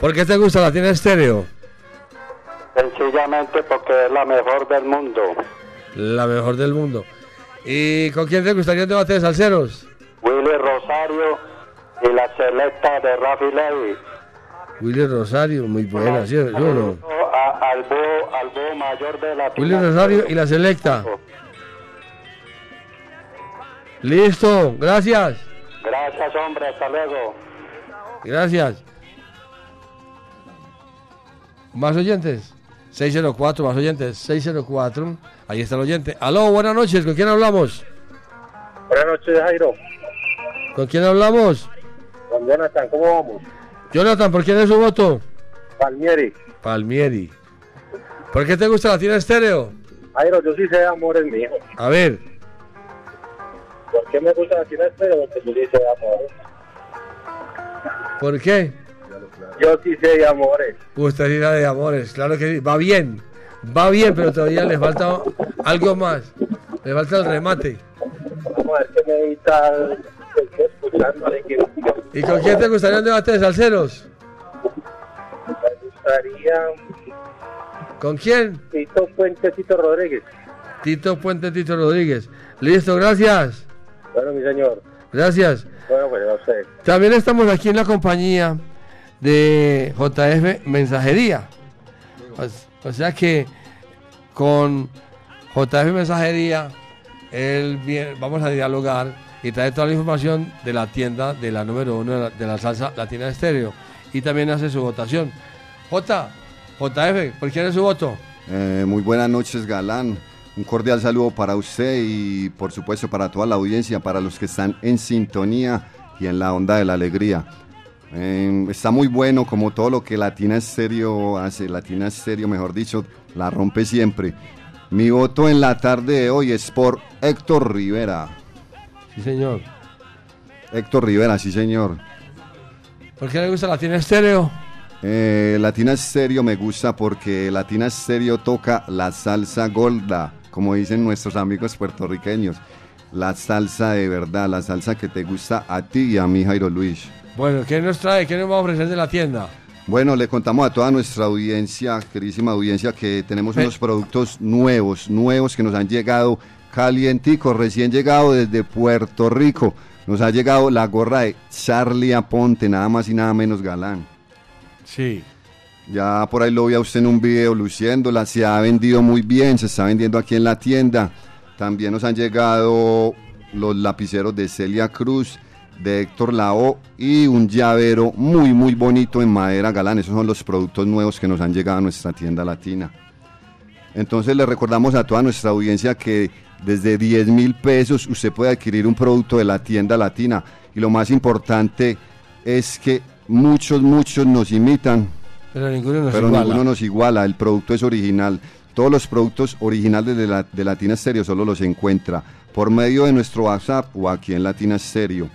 ¿Por qué te gusta la tienda estéreo? sencillamente porque es la mejor del mundo. La mejor del mundo. ¿Y con quién te gustaría un debate de salseros? Willy Rosario y la selecta de Rafi Levy. Willy Rosario, muy buena, ¿sí? ¿sí o no? A- al, al mayor de la Willy Rosario y la selecta. Listo, gracias. Gracias, hombre, hasta luego. Gracias. ¿Más oyentes? 604, más oyentes. 604. Ahí está el oyente. Aló, buenas noches. ¿Con quién hablamos? Buenas noches, Jairo. ¿Con quién hablamos? Con Jonathan, ¿cómo vamos? Jonathan, ¿por quién es su voto? Palmieri. Palmieri. ¿Por qué te gusta la tienda estéreo? Jairo, yo sí sé de amores, mi hijo. A ver, ¿Por qué me gusta Latina Estéreo? Porque yo sí sé de amores. ¿por qué? Yo sí sé de amores. Usted dirá de amores, claro que sí. Va bien, va bien, pero todavía le falta algo más. Le falta el remate. Vamos a ver qué necesita ¿Y con quién te gustaría un debate de salseros? Me gustaría ¿Con quién? Tito Fuente, Tito Rodríguez. Tito Puente, Tito Rodríguez. Listo, gracias. Bueno, mi señor. Gracias. Bueno, pues no sé. También estamos aquí en la compañía de JF Mensajería. O, o sea que con JF Mensajería él vamos a dialogar y traer toda la información de la tienda de la número uno de la, salsa latina estéreo. Y también hace su votación. J, JF, ¿por quién es su voto? Eh, muy buenas noches, Galán. Un cordial saludo para usted y por supuesto para toda la audiencia, para los que están en sintonía y en la onda de la alegría. Eh, está muy bueno como todo lo que Latina Estéreo hace, Latina Estéreo mejor dicho, la rompe siempre. Mi voto en la tarde de hoy es por Héctor Rivera. Sí, señor. Héctor Rivera, sí señor. ¿Por qué le gusta Latina Estéreo? Eh, Latina Stereo me gusta porque Latina Stereo toca la salsa golda, como dicen nuestros amigos puertorriqueños. La salsa de verdad, la salsa que te gusta a ti y a mí, Jairo Luis. Bueno, ¿qué nos trae? ¿Qué nos va a ofrecer de la tienda? Bueno, le contamos a toda nuestra audiencia, queridísima audiencia, que tenemos unos productos nuevos, nuevos que nos han llegado calienticos, recién llegado desde Puerto Rico. Nos ha llegado la gorra de Charlie Aponte, nada más y nada menos galán. Sí. Ya por ahí lo vi a usted en un video luciéndola, se ha vendido muy bien, se está vendiendo aquí en la tienda. También nos han llegado los lapiceros de Celia Cruz, de Héctor Lao y un llavero muy muy bonito en madera galán. Esos son los productos nuevos que nos han llegado a nuestra tienda latina. Entonces le recordamos a toda nuestra audiencia que desde 10 mil pesos usted puede adquirir un producto de la tienda latina. Y lo más importante es que muchos, muchos nos imitan, Pero ninguno nos pero iguala. ninguno nos iguala. El producto es original. Todos los productos originales de, la, de Latina Stereo solo los encuentra por medio de nuestro WhatsApp o aquí en Latina Stereo.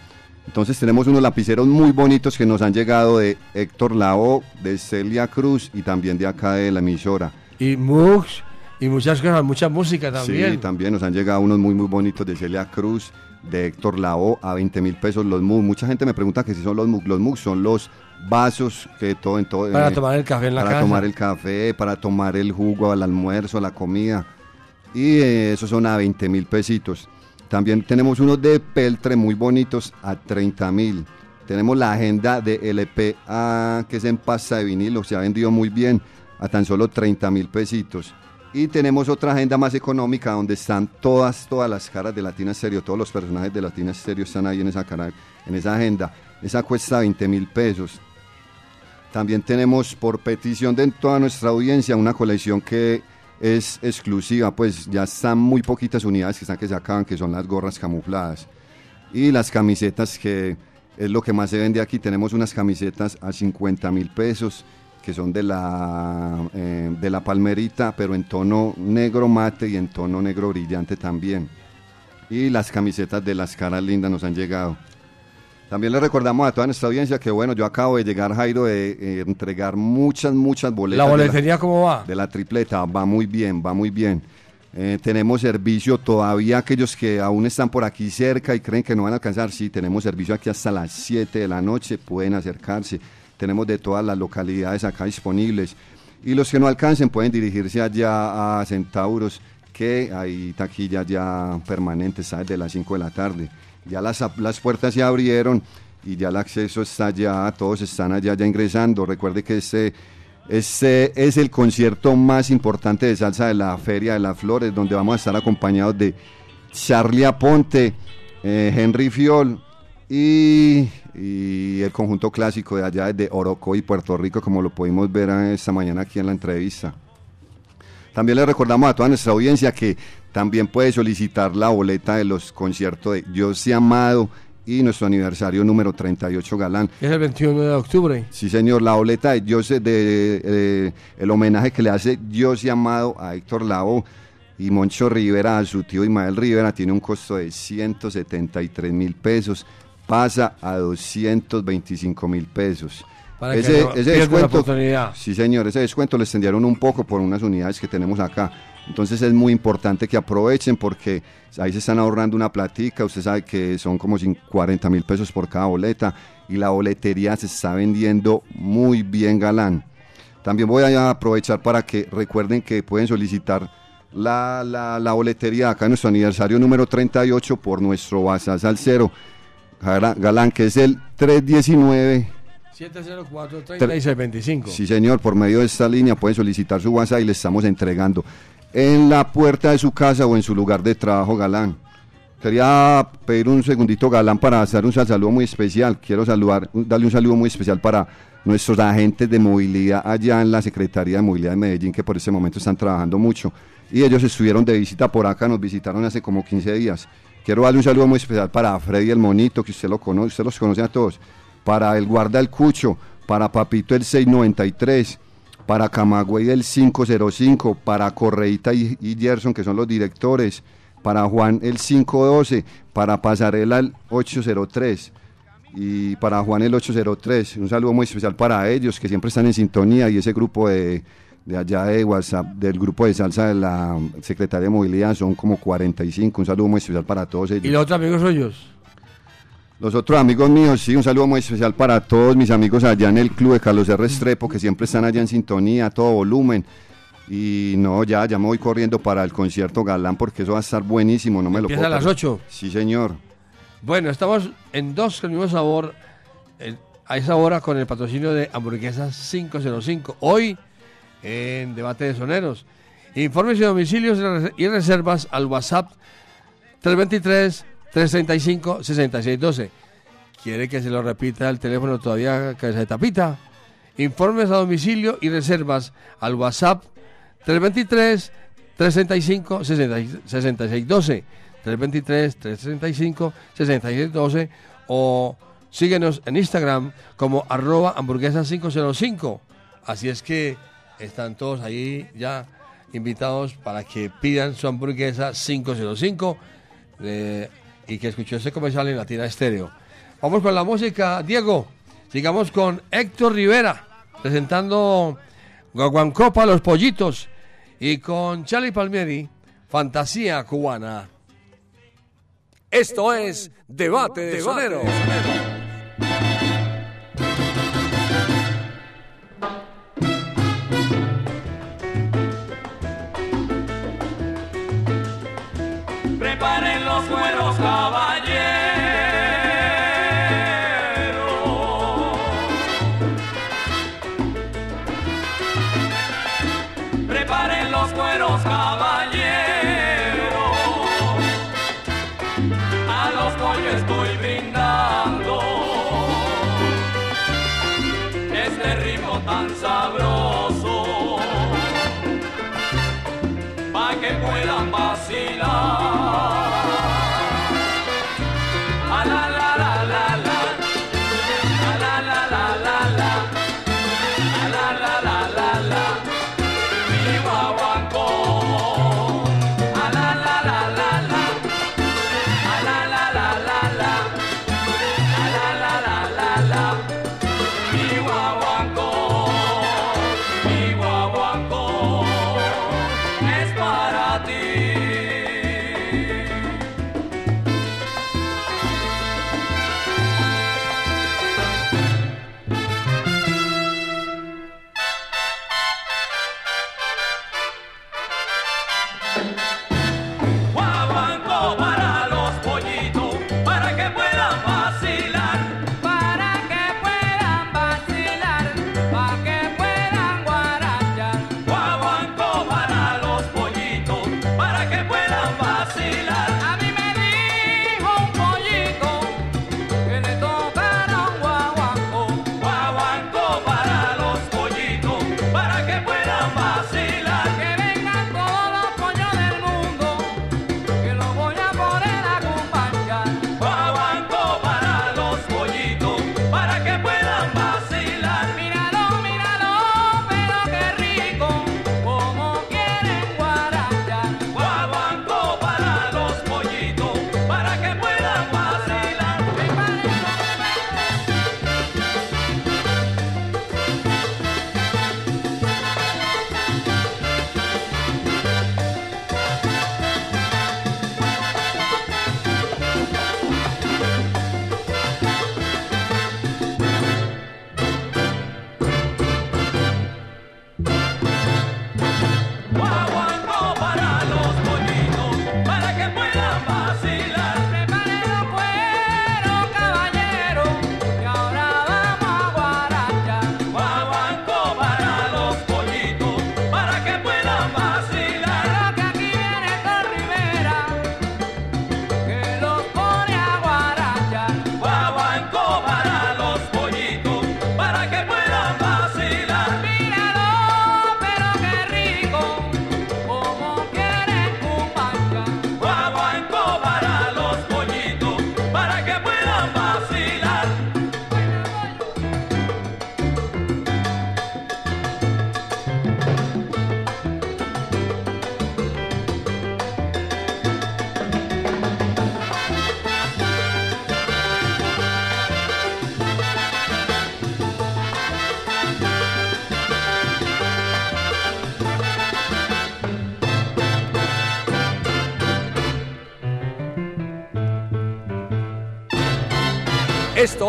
Entonces tenemos unos lapiceros muy bonitos que nos han llegado de Héctor Lao, de Celia Cruz y también de acá de la emisora. Y mugs y muchas cosas, mucha música también. Sí, también nos han llegado unos muy muy bonitos de Celia Cruz, de Héctor Lao a 20 mil pesos los mugs. Mucha gente me pregunta que si son los mugs. Los mugs son los vasos que todo en todo. Para eh, tomar el café en la para casa. tomar el café, para tomar el jugo al almuerzo, la comida. Y eh, esos son a 20 mil pesitos. También tenemos unos de peltre muy bonitos a 30 mil. Tenemos la agenda de LPA que es en pasta de vinilo, se ha vendido muy bien a tan solo 30 mil pesitos. Y tenemos otra agenda más económica donde están todas, todas las caras de Latina Stereo, todos los personajes de Latina Stereo están ahí en esa, cara, en esa agenda. Esa cuesta 20 mil pesos. También tenemos por petición de toda nuestra audiencia una colección que es exclusiva, pues ya están muy poquitas unidades que están que se acaban, que son las gorras camufladas. Y las camisetas que es lo que más se vende aquí, tenemos unas camisetas a 50 mil pesos que son de la, eh, de la palmerita, pero en tono negro mate y en tono negro brillante también. Y las camisetas de las caras lindas nos han llegado. También le recordamos a toda nuestra audiencia que, bueno, yo acabo de llegar, Jairo, de eh, entregar muchas, muchas boletas. ¿La boletería cómo va? De la tripleta, va muy bien, va muy bien. Eh, tenemos servicio todavía, aquellos que aún están por aquí cerca y creen que no van a alcanzar, sí, tenemos servicio aquí hasta las 7 de la noche, pueden acercarse. Tenemos de todas las localidades acá disponibles. Y los que no alcancen pueden dirigirse allá a Centauros, que hay taquillas ya permanentes, ¿sabes? De las 5 de la tarde. Ya las, las puertas se abrieron y ya el acceso está ya, todos están allá ya ingresando. Recuerde que este, este es el concierto más importante de salsa de la Feria de las Flores, donde vamos a estar acompañados de Charlie Aponte, eh, Henry Fiol y, y el conjunto clásico de allá de Orocoy, Puerto Rico, como lo pudimos ver eh, esta mañana aquí en la entrevista. También le recordamos a toda nuestra audiencia que también puede solicitar la boleta de los conciertos de Yo Sé Amado y nuestro aniversario número 38 Galán. Es el 21 de octubre. Sí, señor, la boleta de Sé, de, eh, el homenaje que le hace Yo Sé Amado a Héctor Lavoe y Moncho Rivera a su tío Ismael Rivera tiene un costo de 173 mil pesos, pasa a 225 mil pesos. Para que no pierda la oportunidad. Sí, señor, ese descuento le extendieron un poco por unas unidades que tenemos acá. Entonces es muy importante que aprovechen porque ahí se están ahorrando una platica. Usted sabe que son como 40 mil pesos por cada boleta y la boletería se está vendiendo muy bien galán. También voy a aprovechar para que recuerden que pueden solicitar la, la, la boletería acá en nuestro aniversario número 38 por nuestro WhatsApp al cero. Galán, que es el 319 704-3625. Sí, señor, por medio de esta línea pueden solicitar su WhatsApp y le estamos entregando en la puerta de su casa o en su lugar de trabajo, Galán. Quería pedir un segundito, Galán, para hacer un saludo muy especial. Quiero saludar, darle un saludo muy especial para nuestros agentes de movilidad allá en la Secretaría de Movilidad de Medellín, que por ese momento están trabajando mucho. Y ellos estuvieron de visita por acá, nos visitaron hace como 15 días. Quiero darle un saludo muy especial para Freddy el Monito, que usted lo conoce, usted los conoce a todos para el Guarda el Cucho, para Papito el 693, para Camagüey el 505, para Correita y, y, Gerson, que son los directores, para Juan el 512, para Pasarela el 803 y para Juan el 803. Un saludo muy especial para ellos, que siempre están en sintonía y ese grupo de, de allá de WhatsApp, del grupo de salsa de la Secretaría de Movilidad, son como 45. Un saludo muy especial para todos ellos. ¿Y los otros amigos suyos? Los otros amigos míos, sí, un saludo muy especial para todos mis amigos allá en el club de Carlos R. Estrepo, que siempre están allá en sintonía, a todo volumen. Y no, ya, ya me voy corriendo para el concierto Galán porque eso va a estar buenísimo, no me ¿Empieza lo puedo. a las 8? Sí, señor. Bueno, estamos en dos con el mismo sabor, eh, a esa hora con el patrocinio de Hamburguesas 505. Hoy en Debate de Soneros. Informes y domicilios y reservas al WhatsApp 323 335-6612. ¿Quiere que se lo repita el teléfono todavía que se tapita? Informes a domicilio y reservas al WhatsApp 323-335-6612. 323-335-6612 o síguenos en Instagram como arroba hamburguesa 505. Así es que están todos ahí ya invitados para que pidan su hamburguesa 505 eh, y que escuchó ese comercial en Latina Estéreo. Vamos con la música, Diego. Sigamos con Héctor Rivera presentando Guaguancopa Los Pollitos y con Charlie Palmieri, Fantasía Cubana. Esto es Debate de Sonero. Prepare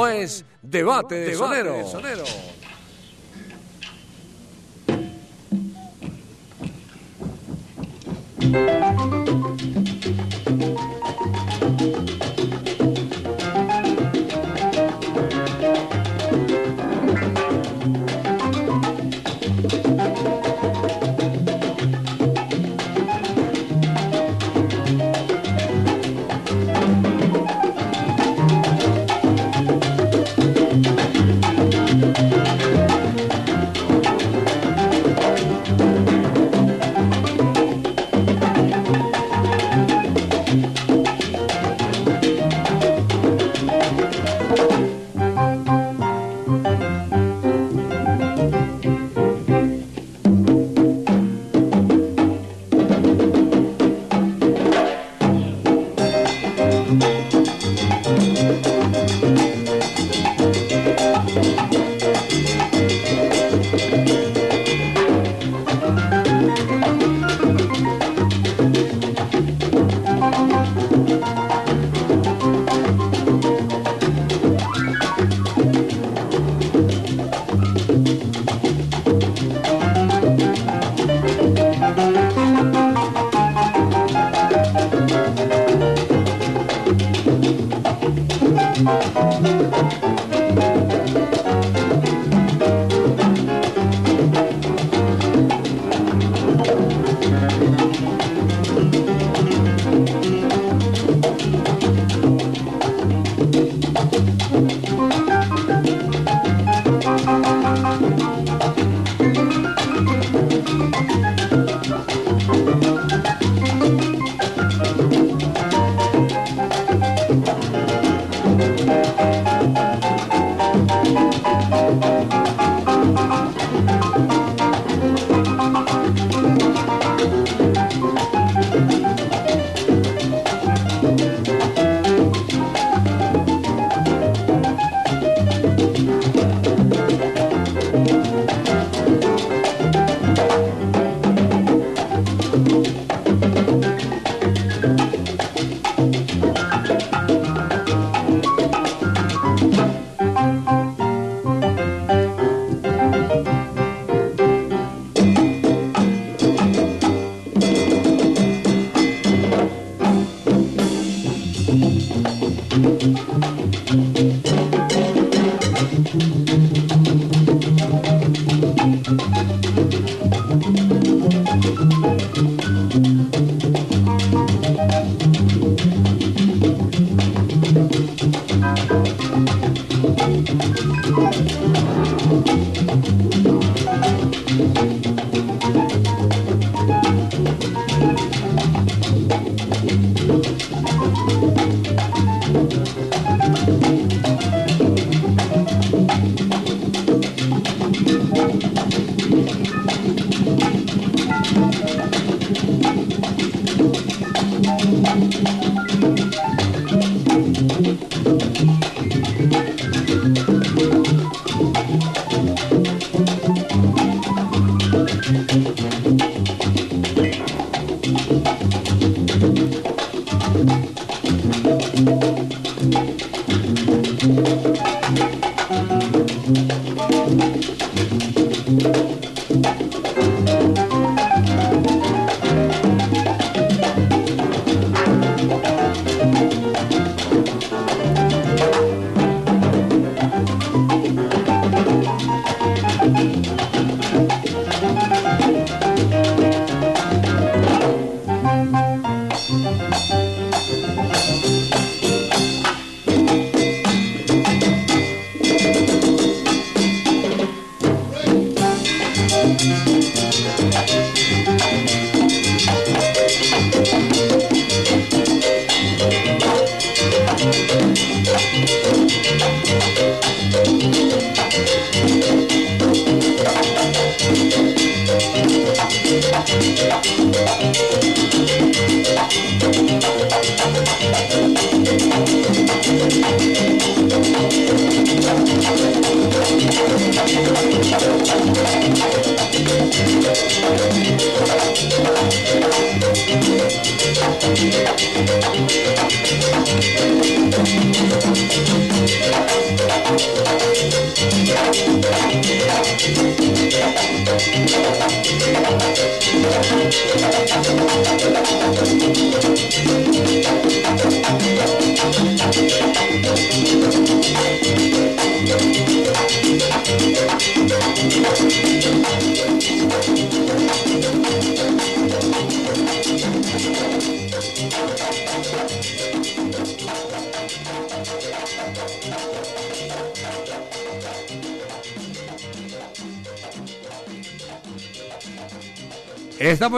Es Debate de Sonero. sonero.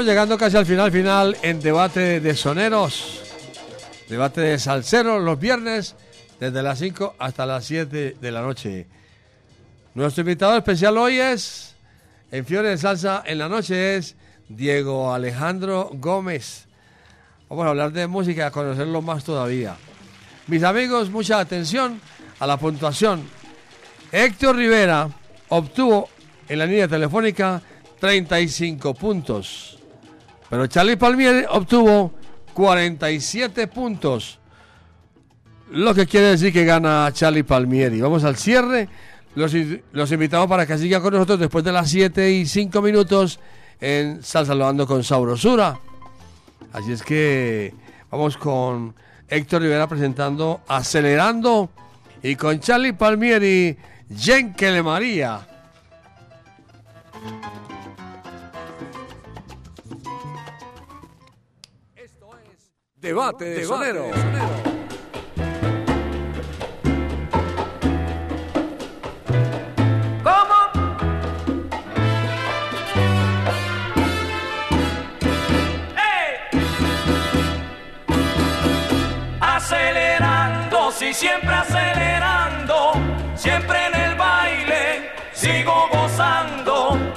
Llegando casi al final, final en debate de soneros, debate de salseros los viernes desde las 5 hasta las 7 de la noche. Nuestro invitado especial hoy es, en Fiore de Salsa en la noche, es Diego Alejandro Gómez. Vamos a hablar de música a conocerlo más todavía. Mis amigos, mucha atención a la puntuación. Héctor Rivera obtuvo en la línea telefónica 35 puntos. Pero Charlie Palmieri obtuvo 47 puntos. Lo que quiere decir que gana Charlie Palmieri. Vamos al cierre. Los, invitamos para que sigan con nosotros después de las 7 y 5 minutos en Salsa Lavando con Sabrosura. Así es que vamos con Héctor Rivera presentando Acelerando y con Charlie Palmieri, Jenkele María. Debate de, Debate sonero. de sonero. ¿Cómo? ¡Ey! Acelerando, si siempre acelerando, siempre en el baile, sigo gozando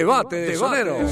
Debate de, debate sonero.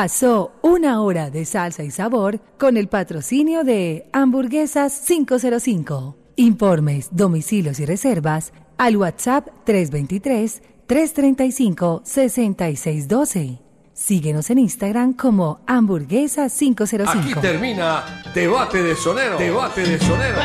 Pasó una hora de salsa y sabor con el patrocinio de Hamburguesas 505. Informes, domicilios y reservas al WhatsApp 323-335-6612. Síguenos en Instagram como Hamburguesas 505. Aquí termina Debate de Sonero. Debate de Sonero.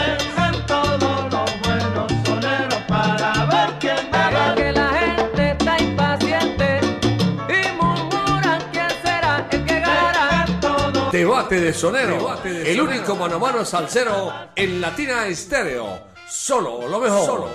Debate de Sonero. el único mano a mano salsero en Latina Estéreo. Solo lo mejor. Solo lo mejor.